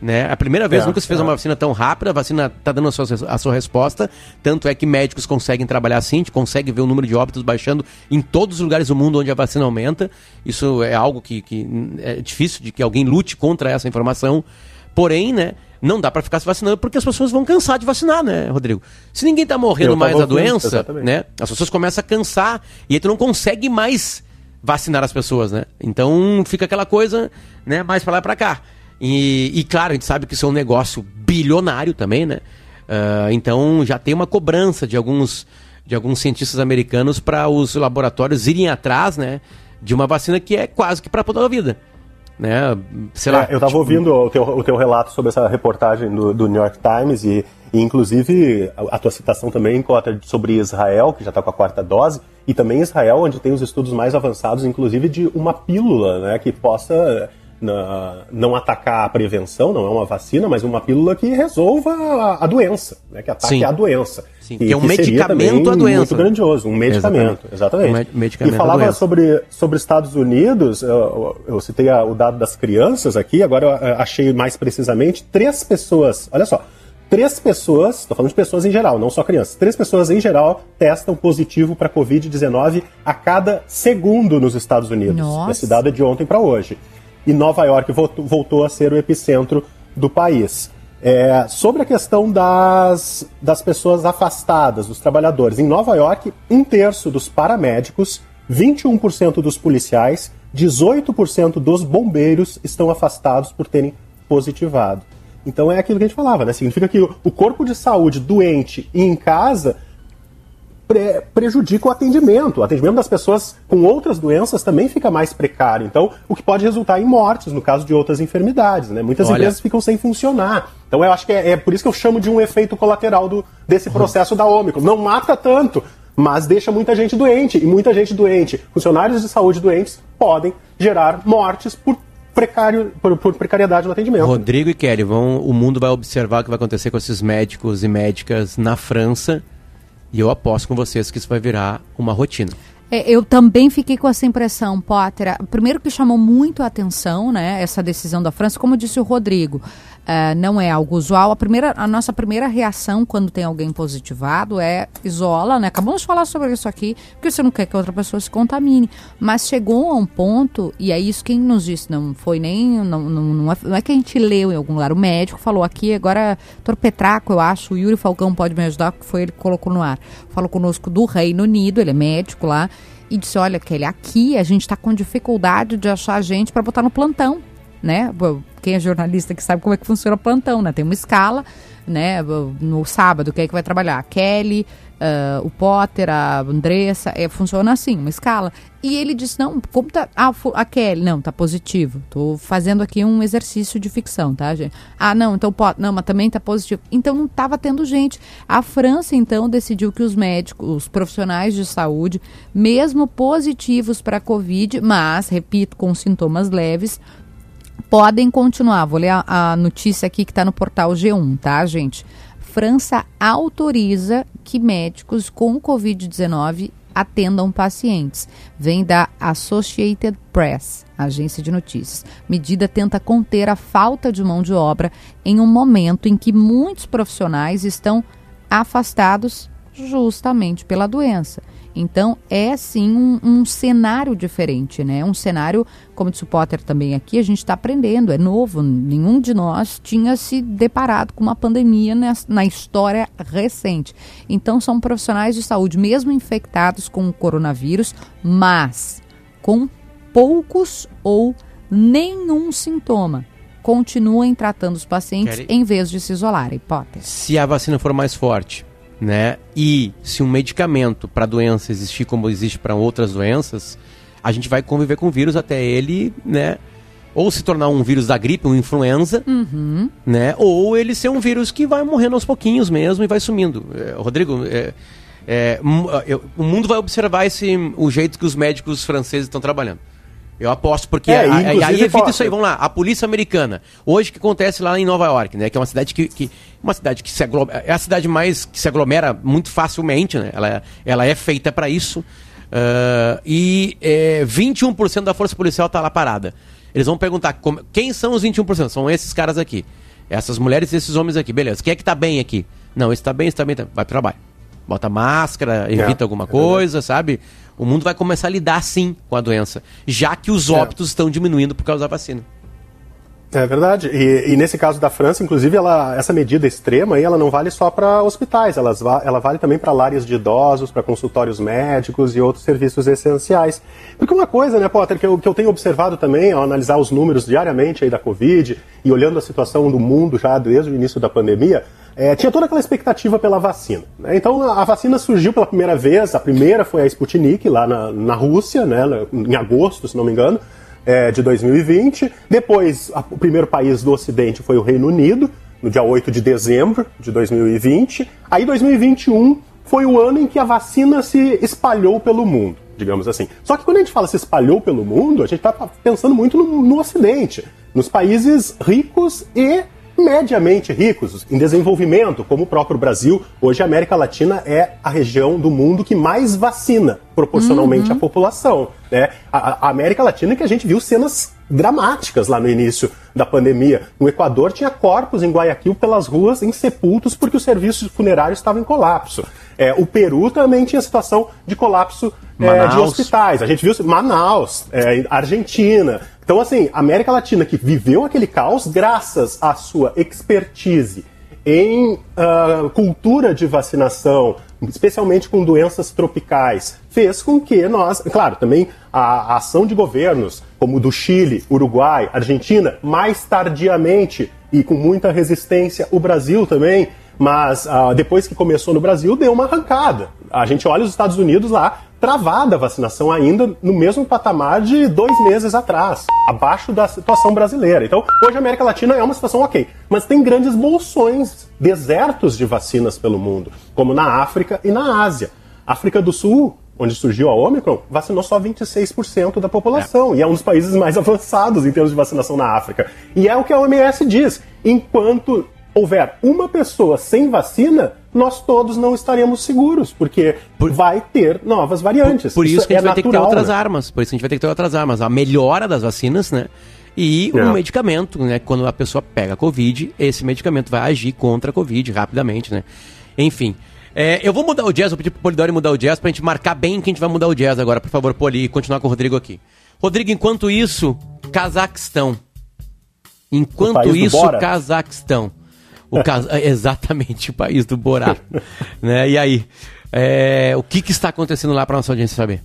S2: Né? A primeira vez é, nunca se fez é. uma vacina tão rápida, a vacina está dando a sua, a sua resposta. Tanto é que médicos conseguem trabalhar assim, consegue ver o número de óbitos baixando em todos os lugares do mundo onde a vacina aumenta. Isso é algo que, que é difícil de que alguém lute contra essa informação. Porém, né, não dá para ficar se vacinando porque as pessoas vão cansar de vacinar, né, Rodrigo? Se ninguém está morrendo mais da doença, exatamente. né, as pessoas começam a cansar e aí tu não consegue mais vacinar as pessoas, né? Então fica aquela coisa, né, mais para lá e para cá. E, e, claro, a gente sabe que isso é um negócio bilionário também, né? Uh, então já tem uma cobrança de alguns de alguns cientistas americanos para os laboratórios irem atrás, né, de uma vacina que é quase que para toda a vida né?
S13: Sei lá, é, eu estava tipo... ouvindo o teu, o teu relato sobre essa reportagem do, do New York Times e, e inclusive, a, tua citação também, Cota, sobre Israel, que já está com a quarta dose, e também Israel, onde tem os estudos mais avançados, inclusive de uma pílula, né, que possa na, não atacar a prevenção, não é uma vacina, mas uma pílula que resolva a, a doença, né, que ataque Sim. a doença.
S2: Sim, que é um que medicamento à doença.
S13: Muito grandioso, um medicamento, exatamente. exatamente. Um medicamento e falava sobre, sobre Estados Unidos, eu, eu citei a, o dado das crianças aqui, agora eu achei mais precisamente, três pessoas, olha só, três pessoas, estou falando de pessoas em geral, não só crianças, três pessoas em geral testam positivo para Covid-19 a cada segundo nos Estados Unidos. Nossa. Esse dado é de ontem para hoje e Nova York voltou, a ser o epicentro do país. É, sobre a questão das, das pessoas afastadas, dos trabalhadores, em Nova York, um terço dos paramédicos 21% dos policiais, 18% dos bombeiros estão afastados por terem positivado. Então é aquilo que a gente falava, né? Significa que o corpo de saúde doente e em casa pre prejudica o atendimento. O atendimento das pessoas com outras doenças também fica mais precário. Então, o que pode resultar em mortes, no caso de outras enfermidades. Né? Muitas Olha... empresas ficam sem funcionar. Então, eu acho que é, é, por isso que eu chamo de um efeito colateral do, desse processo uhum. da Ômicron. Não mata tanto, mas deixa muita gente doente. E muita gente doente, funcionários de saúde doentes, podem gerar mortes por precário, por, por, precariedade no atendimento.
S2: Rodrigo e Kelly, vão, o mundo vai observar o que vai acontecer com esses médicos e médicas na França e eu aposto com vocês que isso vai virar uma rotina.
S3: É, eu também fiquei com essa impressão, Potter. Primeiro que chamou muito a atenção, né, essa decisão da França, como disse o Rodrigo uh, não é algo usual. A, primeira, a nossa primeira reação quando tem alguém positivado é isola, né? Acabamos de falar sobre isso aqui, porque você não quer que outra pessoa se contamine. Mas chegou a um ponto, e é isso quem nos disse, não foi nem. Não, não, não, é, não é que a gente leu em algum lugar. O médico falou aqui, agora, Dr. Petraco, eu acho, o Yuri Falcão pode me ajudar, que foi ele que colocou no ar. Falou conosco do Reino Unido, ele é médico lá e disse: Olha, Kelly, aqui a gente está com dificuldade de achar gente para botar no plantão né? Quem é jornalista que sabe como é que funciona o plantão, né? Tem uma escala, né? No sábado, quem é que vai trabalhar? A Kelly, uh, o Potter, a Andressa, é, funciona assim, uma escala. E ele disse, não, como tá... Ah, a Kelly, não, tá positivo. Tô fazendo aqui um exercício de ficção, tá, gente? Ah, não, então pode... Não, mas também tá positivo. Então não tava tendo gente. A França, então, decidiu que os médicos, os profissionais de saúde, mesmo positivos para Covid, mas, repito, com sintomas leves, podem continuar. Vou ler a, a notícia aqui que está no portal G1, tá, gente? França autoriza que médicos com Covid-19 atendam pacientes. Vem da Associated Press, agência de notícias. Medida tenta conter a falta de mão de obra em um momento em que muitos profissionais estão afastados justamente pela doença. Então, é sim um, um, cenário diferente, né? Um cenário, como disse o Potter também aqui, a gente está aprendendo, é novo. Nenhum de nós tinha se deparado com uma pandemia na, na história recente. Então, são profissionais de saúde, mesmo infectados com o coronavírus, mas com poucos ou nenhum sintoma continuem tratando os pacientes em vez de se isolarem. Potter.
S2: Se a vacina for mais forte, né? E se um medicamento para doença existir como existe para outras doenças, a gente vai conviver com o vírus até ele, né? Ou se tornar um vírus da gripe, um influenza, uhum. né? Ou ele ser um vírus que vai morrendo aos pouquinhos mesmo e vai sumindo. É, Rodrigo, é, é, o mundo vai observar esse, o jeito que os médicos franceses estão trabalhando. Eu aposto, porque é, a, aí evita isso aí. Vamos lá, a polícia americana. Hoje que acontece lá em Nova York, né? Que é uma cidade que. que uma cidade que se aglomera. É a cidade mais que se aglomera muito facilmente, né? Ela, ela é feita para isso. Uh, e é, 21% da força policial está lá parada. Eles vão perguntar como, quem são os 21%? São esses caras aqui. Essas mulheres e esses homens aqui. Beleza. Quem é que está bem aqui? Não, esse está bem, esse está bem. Tá... Vai pro trabalho. Bota máscara, evita é, alguma é coisa, sabe? O mundo vai começar a lidar sim com a doença, já que os é. óbitos é. estão diminuindo por causa da vacina.
S13: É verdade. E, e, nesse caso da França, inclusive, ela, essa medida extrema aí, ela não vale só para hospitais, ela, ela vale também para lares de idosos, para consultórios médicos e outros serviços essenciais. Porque uma coisa, né, Potter, que eu, que eu tenho observado também ao analisar os números diariamente aí da Covid e olhando a situação do mundo já desde o início da pandemia, é, tinha toda aquela expectativa pela vacina. Né? Então a vacina surgiu pela primeira vez, a primeira foi a Sputnik, lá na, na Rússia, né, em agosto, se não me engano, é, de 2020. Depois, a, o primeiro país do Ocidente foi o Reino Unido, no dia 8 de dezembro de 2020. Aí 2021 foi o ano em que a vacina se espalhou pelo mundo, digamos assim. Só que quando a gente fala se espalhou pelo mundo, a gente está pensando muito no, no Ocidente, nos países ricos e mediamente ricos em desenvolvimento, como o próprio Brasil. Hoje a América Latina é a região do mundo que mais vacina proporcionalmente uhum. à população. Né? A, a, América Latina que a gente viu cenas dramáticas lá no início da pandemia. No Equador tinha corpos em Guayaquil pelas ruas insepultos porque os serviços funerários estavam em colapso. É, o Peru também tinha situação de colapso é, de hospitais. A gente viu Manaus, é, Argentina. Então, assim, a América Latina que viveu aquele caos graças à sua expertise em uh, cultura de vacinação, especialmente com doenças tropicais, fez com que nós, claro, também a, a ação de governos como do Chile, Uruguai, Argentina, mais tardiamente e com muita resistência, o Brasil também, mas uh, depois que começou no Brasil, deu uma arrancada. A gente olha os Estados Unidos lá, travada a vacinação ainda no mesmo patamar de dois meses atrás, abaixo da situação brasileira. Então, hoje a América Latina é uma situação ok, mas tem grandes bolsões, desertos de vacinas pelo mundo, como na África e na Ásia. África do Sul, onde surgiu a Omicron, vacinou só 26% da população. É. E é um dos países mais avançados em termos de vacinação na África. E é o que a OMS diz. Enquanto houver uma pessoa sem vacina, nós todos não estaremos seguros, porque por, vai ter novas variantes.
S2: Por, por isso, isso, que a gente é vai natural, ter que ter outras né? armas. Por isso a gente vai ter que ter outras armas. A melhora das vacinas, né? E é. um medicamento, né? Quando a pessoa pega a Covid, esse medicamento vai agir contra a Covid rapidamente, né? Enfim. É, eu vou mudar o jazz, vou pedir pro Polidori mudar o jazz pra gente marcar bem que a gente vai mudar o jazz agora. Por favor, Poli, e continuar com o Rodrigo aqui. Rodrigo, enquanto isso, Cazaquistão. Enquanto isso, Cazaquistão. O cas... exatamente o país do Borá. né? E aí, é... o que, que está acontecendo lá para nossa audiência saber?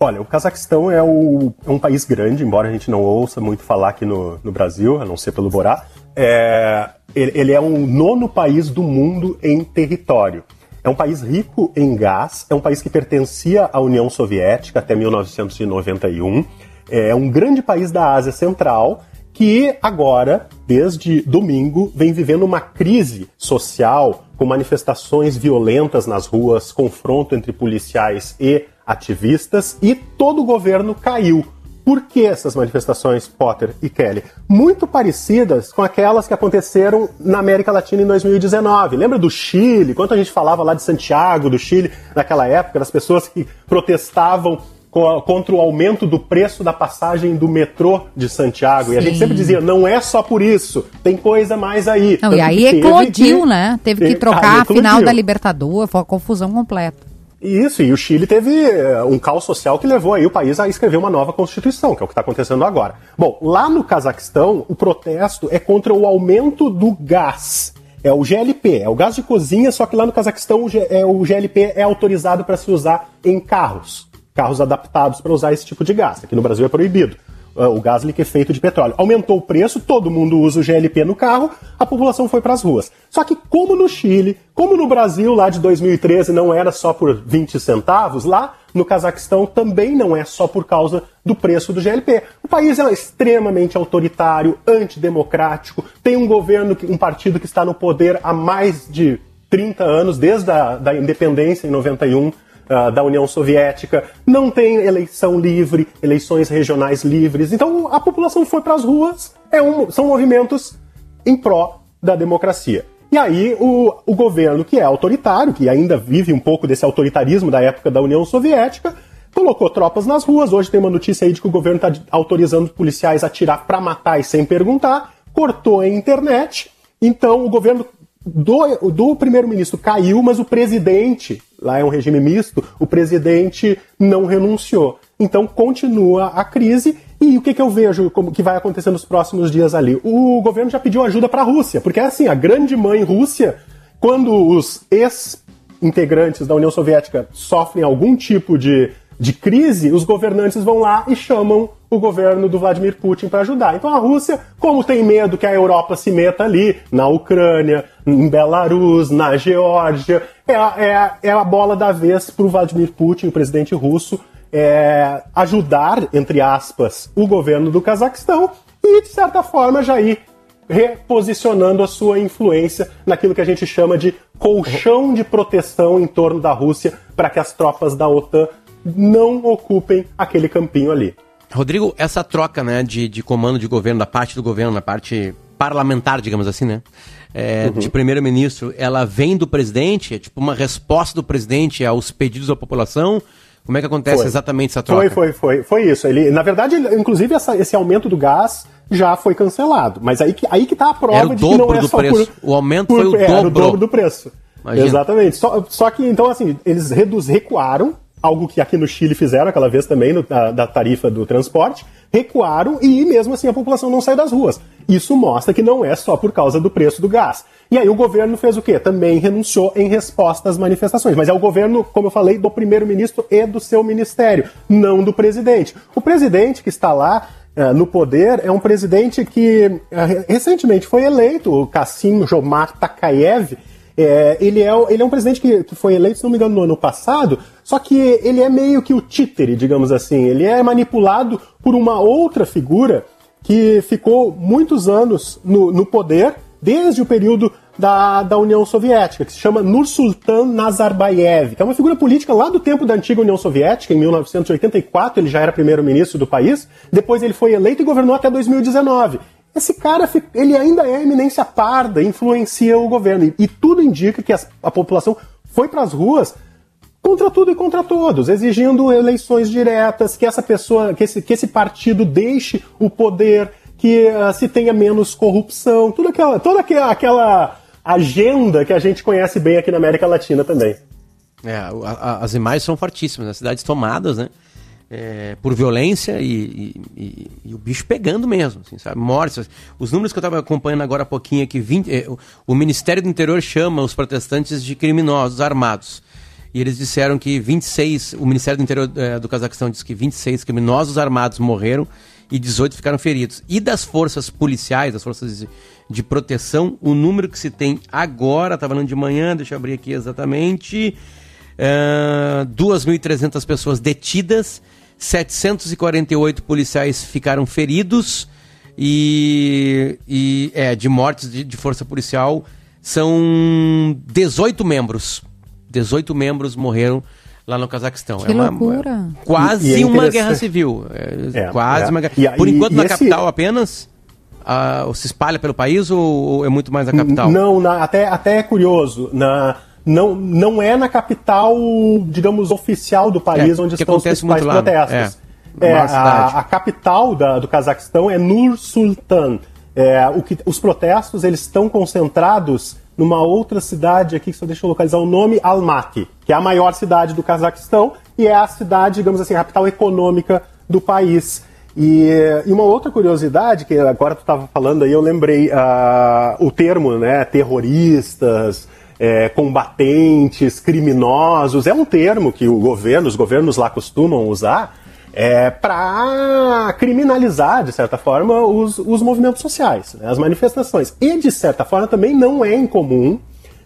S13: Olha, o Cazaquistão é, o, é, um país grande, embora a gente não ouça muito falar aqui no, no Brasil, a não ser pelo Borá. É, ele, é o nono país do mundo em território. É um país rico em gás, é um país que pertencia à União Soviética até 1991, é um grande país da Ásia Central que agora, desde domingo, vem vivendo uma crise social com manifestações violentas nas ruas, confronto entre policiais e ativistas e todo o governo caiu. Por que essas manifestações, Potter e Kelly? Muito parecidas com aquelas que aconteceram na América Latina em 2019. Lembra do Chile? Quanto a gente falava lá de Santiago, do Chile, naquela época, das pessoas que protestavam contra o aumento do preço da passagem do metrô de Santiago. Sim. E a gente sempre dizia, não é só por isso, tem coisa mais aí.
S3: Não, e aí eclodiu, que... né? Teve que trocar a final da Libertadores, foi uma confusão completa.
S13: Isso, e o Chile teve eh, um caos social que levou aí o país a escrever uma nova constituição, que é o que está acontecendo agora. Bom, lá no Cazaquistão, o protesto é contra o aumento do gás. É o GLP, é o gás de cozinha, só que lá no Cazaquistão o GLP é, é autorizado para se usar em carros carros adaptados para usar esse tipo de gás. Aqui no Brasil é proibido. Ah, o gás liquefeito de petróleo. Aumentou o preço, todo mundo usa o GLP no carro, a população foi para as ruas. Só que, como no Chile, como no Brasil lá de 2013 não era só por 20 centavos, lá no Cazaquistão também não é só por causa do preço do GLP. O país é extremamente autoritário, antidemocrático, tem um governo, um partido que está no poder há mais de 30 anos, desde a da independência em 91 uh, da União Soviética, não tem eleição livre, eleições regionais livres. Então a população foi para as ruas, é um, são movimentos em pró da democracia. E aí o, o governo, que é autoritário, que ainda vive um pouco desse autoritarismo da época da União Soviética, colocou tropas nas ruas. Hoje tem uma notícia aí de que o governo está autorizando policiais a atirar para matar e sem perguntar, cortou a internet. Então o governo do, do primeiro-ministro caiu, mas o presidente, lá é um regime misto, o presidente não renunciou. Então continua a crise. E o que, que eu vejo como que vai acontecer nos próximos dias ali? O governo já pediu ajuda para a Rússia, porque é assim, a grande mãe Rússia, quando os ex-integrantes da União Soviética sofrem algum tipo de, de crise, os governantes vão lá e chamam o governo do Vladimir Putin para ajudar. Então a Rússia, como tem medo que a Europa se meta ali, na Ucrânia, em Belarus, na Geórgia, é, é, é a bola da vez para o Vladimir Putin, o presidente russo, é, ajudar, entre aspas, o governo do Cazaquistão e, de certa forma, já ir reposicionando a sua influência naquilo que a gente chama de colchão de proteção em torno da Rússia para que as tropas da OTAN não ocupem aquele campinho ali.
S2: Rodrigo, essa troca né, de, de comando de governo, da parte do governo, da parte parlamentar, digamos assim, né? É, uhum. De primeiro-ministro, ela vem do presidente? É tipo uma resposta do presidente aos pedidos da população? Como é que acontece foi. exatamente essa troca?
S13: Foi, foi, foi, foi isso. Ele, na verdade, ele, inclusive, essa, esse aumento do gás já foi cancelado. Mas aí que, aí que tá a prova
S2: era o
S13: de
S2: que não é do só preço. Por, o aumento por, foi o,
S13: é,
S2: dobro. o
S13: dobro do preço. Imagina. Exatamente. Só, só que, então, assim, eles reduz, recuaram algo que aqui no Chile fizeram aquela vez também no, da, da, tarifa do transporte, recuaram e mesmo assim a população não sai das ruas. Isso mostra que não é só por causa do preço do gás. E aí o governo fez o quê? Também renunciou em resposta às manifestações. Mas é o governo, como eu falei, do primeiro-ministro e do seu ministério, não do presidente. O presidente que está lá uh, no poder é um presidente que uh, recentemente foi eleito, o Kassim Jomar Takayev, é, ele, é, ele é um presidente que, que foi eleito, se não me engano, no ano passado, só que ele é meio que o títere, digamos assim. Ele é manipulado por uma outra figura que ficou muitos anos no, no poder, desde o período da, da União Soviética, que se chama Nursultan Nazarbayev, que é uma figura política lá do tempo da antiga União Soviética, em 1984 ele já era primeiro-ministro do país, depois ele foi eleito e governou até 2019. Esse cara, ele ainda é eminência parda, influencia o governo. E, tudo indica que a, população foi para as ruas contra tudo e contra todos, exigindo eleições diretas, que essa pessoa, que esse, que esse partido deixe o poder, que uh, se tenha menos corrupção, tudo aquela, toda aquela, aquela agenda que a gente conhece bem aqui na América Latina também.
S2: É, a, a, as imagens são fortíssimas, as cidades tomadas, né? É, por violência e, e, e, e, o bicho pegando mesmo, assim, sabe? Mortes. Os números que eu estava acompanhando agora há pouquinho aqui, 20, é, o, o, Ministério do Interior chama os protestantes de criminosos armados. E eles disseram que 26, o Ministério do Interior é, do Cazaquistão diz que 26 criminosos armados morreram e 18 ficaram feridos. E das forças policiais, das forças de, de proteção, o número que se tem agora, estava falando de manhã, deixa eu abrir aqui exatamente, uh, é, 2.300 pessoas detidas 748 policiais ficaram feridos e, e é, de mortes de, de força policial são 18 membros. 18 membros morreram lá no Cazaquistão.
S3: Que é uma, loucura.
S2: quase e, e é uma guerra civil. É, é quase é. uma guerra. E, Por enquanto, na esse... capital apenas? Uh, se espalha pelo país ou, ou, é muito mais na capital?
S13: Não, na, até, até é curioso. Na, não, não é na capital, digamos, oficial do país é, onde estão os principais protestos. É, é a, a, capital da, do Cazaquistão é Nur Sultan. É, o que, os protestos eles estão concentrados numa outra cidade aqui, que só deixa eu localizar o nome, Almaty, que é a maior cidade do Cazaquistão e é a cidade, digamos assim, a capital econômica do país. E, e, uma outra curiosidade, que agora tu estava falando aí, eu lembrei uh, o termo, né, terroristas, é, combatentes, criminosos, é um termo que o governo, os governos lá costumam usar é, para criminalizar, de certa forma, os, os movimentos sociais, né, as manifestações. E, de certa forma, também não é incomum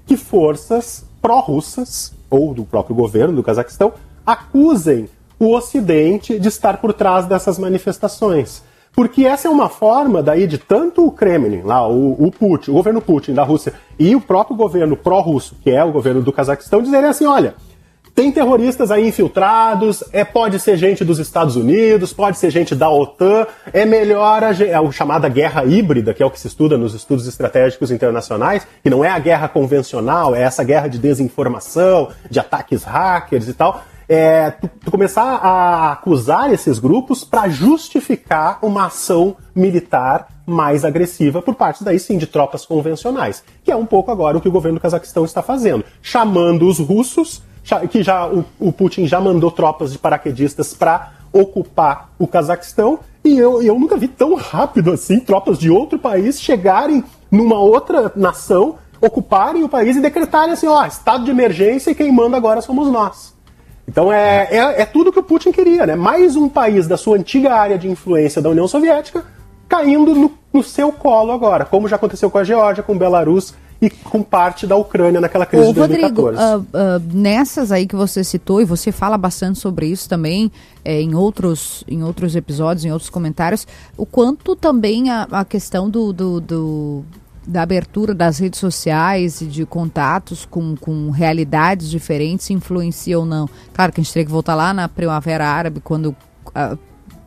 S13: que forças pró-russas, ou do próprio governo do Cazaquistão, acusem o Ocidente de estar por trás dessas manifestações. Porque essa é uma forma daí de tanto o Kremlin, lá, o, o Putin, o governo Putin da Rússia, e o próprio governo pró-russo, que é o governo do Cazaquistão, dizerem assim: olha, tem terroristas aí infiltrados, é, pode ser gente dos Estados Unidos, pode ser gente da OTAN, é melhor a, é a chamada guerra híbrida, que é o que se estuda nos estudos estratégicos internacionais, que não é a guerra convencional, é essa guerra de desinformação, de ataques hackers e tal é, tu, tu começar a acusar esses grupos para justificar uma ação militar mais agressiva por parte daí sim de tropas convencionais, que é um pouco agora o que o governo do Cazaquistão está fazendo, chamando os russos, que já o, o Putin já mandou tropas de paraquedistas para ocupar o Cazaquistão, e eu, eu nunca vi tão rápido assim tropas de outro país chegarem numa outra nação, ocuparem o país e decretarem assim, ó, estado de emergência e quem manda agora somos nós. Então é, é, é, tudo que o Putin queria, né? Mais um país da sua antiga área de influência da União Soviética caindo no, no seu colo agora, como já aconteceu com a Geórgia, com Belarus e com parte da Ucrânia naquela crise Ô, de 2014.
S3: Rodrigo, uh, uh, nessas aí que você citou, e você fala bastante sobre isso também é, em, outros, em outros episódios, em outros comentários, o quanto também a, a questão do, do, do da abertura das redes sociais e de contatos com, com realidades diferentes influencia ou não? Claro que a gente teria que voltar lá na Primavera Árabe, quando uh,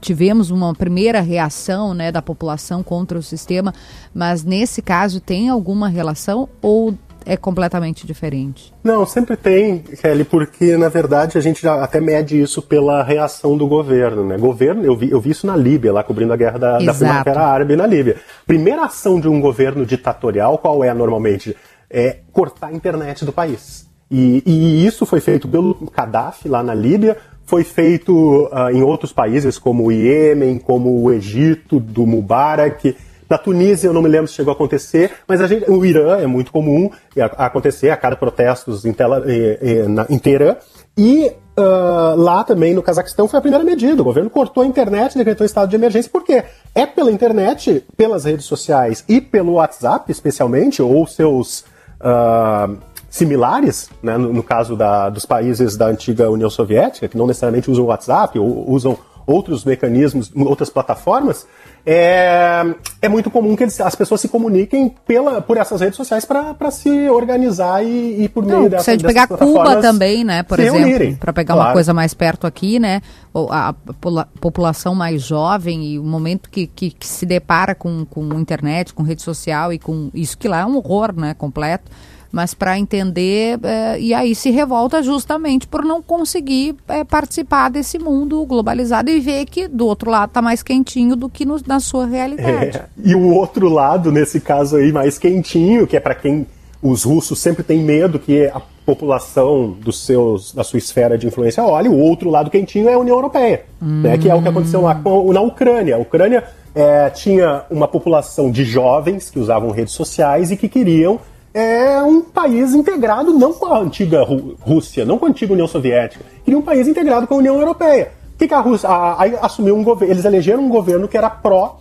S3: tivemos uma primeira reação né, da população contra o sistema, mas nesse caso tem alguma relação ou é completamente diferente?
S13: Não, sempre tem, Kelly, porque na verdade a gente já até mede isso pela reação do governo. Né? Governo, eu vi, eu vi isso na Líbia, lá cobrindo a guerra da, da Primavera Árabe na Líbia. Primeira ação de um governo ditatorial, qual é normalmente? É cortar a internet do país. E, e isso foi feito pelo Gaddafi lá na Líbia, foi feito uh, em outros países como o Iêmen, como o Egito, do Mubarak. Na Tunísia eu não me lembro se chegou a acontecer, mas a gente, o Irã é muito comum acontecer a cada protestos em, tela, em, em Teherã. E uh, lá também no Cazaquistão foi a primeira medida. O governo cortou a internet decretou estado de emergência. Por quê? É pela internet, pelas redes sociais e pelo WhatsApp, especialmente, ou seus uh, similares, né, no, no caso da, dos países da antiga União Soviética, que não necessariamente usam o WhatsApp ou usam outros mecanismos, outras plataformas, é, é muito comum que eles, as pessoas se comuniquem pela, por essas redes sociais para se organizar e, e por meio Não, dessa,
S3: Se a gente pegar Cuba também, né, por exemplo, para pegar claro. uma coisa mais perto aqui, né, a, a população mais jovem e o momento que, que, que se depara com, com internet, com rede social e com isso que lá é um horror, né, completo mas para entender é, e aí se revolta justamente por não conseguir é, participar desse mundo globalizado e ver que do outro lado está mais quentinho do que no, na sua realidade.
S13: É, e o outro lado, nesse caso aí, mais quentinho, que é para quem os russos sempre têm medo que a população dos seus, da sua esfera de influência olhe, o outro lado quentinho é a União Europeia, hum. né, que é o que aconteceu lá com, na Ucrânia. A Ucrânia é, tinha uma população de jovens que usavam redes sociais e que queriam é um país integrado não com a antiga Rússia, não com a antiga União Soviética, queria um país integrado com a União Europeia. O que, que a Rússia. Assumiu um governo. Eles elegeram um governo que era pró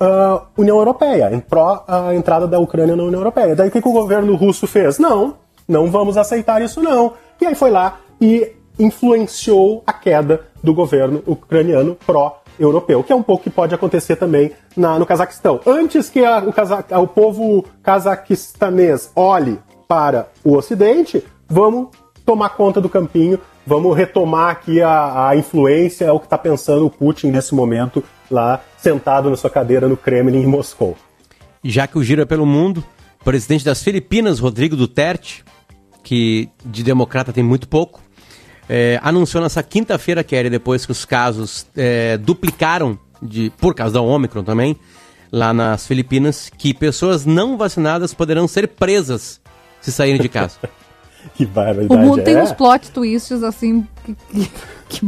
S13: uh, União Europeia, pró a entrada da Ucrânia na União Europeia. Daí o que, que o governo russo fez? Não, não vamos aceitar isso não. E aí foi lá e influenciou a queda do governo ucraniano pró europeu, que é um pouco que pode acontecer também na, no Cazaquistão. Antes que a, o, Caza, o povo cazaquistanês olhe para o Ocidente, vamos tomar conta do campinho, vamos retomar aqui a, a influência, é o que está pensando o Putin nesse momento, lá sentado na sua cadeira no Kremlin em Moscou.
S2: Já que o giro é pelo mundo, o presidente das Filipinas, Rodrigo Duterte, que de democrata tem muito pouco, é, anunciou nessa quinta-feira, Kelly, depois que os casos é, duplicaram, de, por causa da Omicron também, lá nas Filipinas, que pessoas não vacinadas poderão ser presas se saírem de casa.
S13: que barbaridade.
S3: O mundo é? tem uns plot twists assim. Que, que, que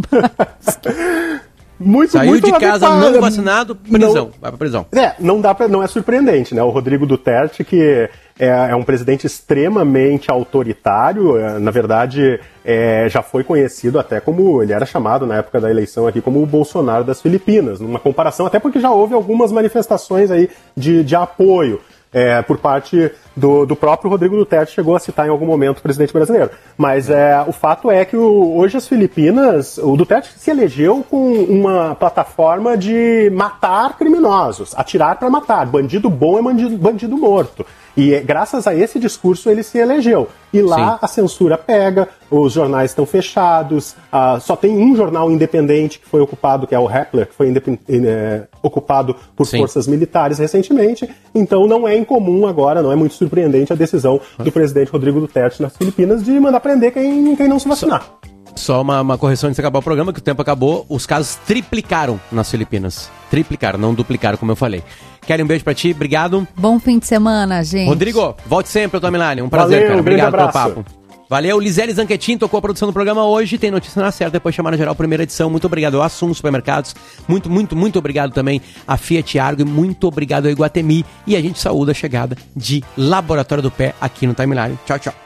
S2: muito, Saiu muito de casa não vacinado, prisão. Não, vai pra prisão.
S13: É, não dá pra, não é surpreendente, né? O Rodrigo Duterte, que é, é um presidente extremamente autoritário, é, na verdade, é, já foi conhecido até como, ele era chamado na época da eleição aqui como o Bolsonaro das Filipinas, numa comparação, até porque já houve algumas manifestações aí de, de apoio é, por parte do, do, próprio Rodrigo Duterte, chegou a citar em algum momento o presidente brasileiro. Mas é, o fato é que o, hoje as Filipinas, o Duterte se elegeu com uma plataforma de matar criminosos, atirar para matar. Bandido bom é bandido, bandido morto. E graças a esse discurso ele se elegeu. E lá Sim. a censura pega, os jornais estão fechados, uh, só tem um jornal independente que foi ocupado, que é o Rappler, que foi é, ocupado por Sim. forças militares recentemente. Então não é incomum agora, não é muito surpreendente a decisão do presidente Rodrigo Duterte nas Filipinas de mandar prender quem, quem não se vacinar.
S2: Só, só uma, uma correção antes de acabar o programa, que o tempo acabou, os casos triplicaram nas Filipinas. Triplicaram, não duplicaram, como eu falei. Kelly, um beijo pra ti, obrigado.
S3: Bom fim de semana, gente.
S2: Rodrigo, volte sempre, tua Milani. Um prazer, Valeu, cara. Obrigado pelo papo. Valeu, Lisele Zanquetin tocou a produção do programa hoje. Tem notícia na certa, depois chamar na geral, primeira edição. Muito obrigado ao Assum Supermercados. Muito, muito, muito obrigado também a Fiat Argo e muito obrigado ao Iguatemi. E a gente saúda a chegada de Laboratório do Pé aqui no Timeline. Tchau, tchau.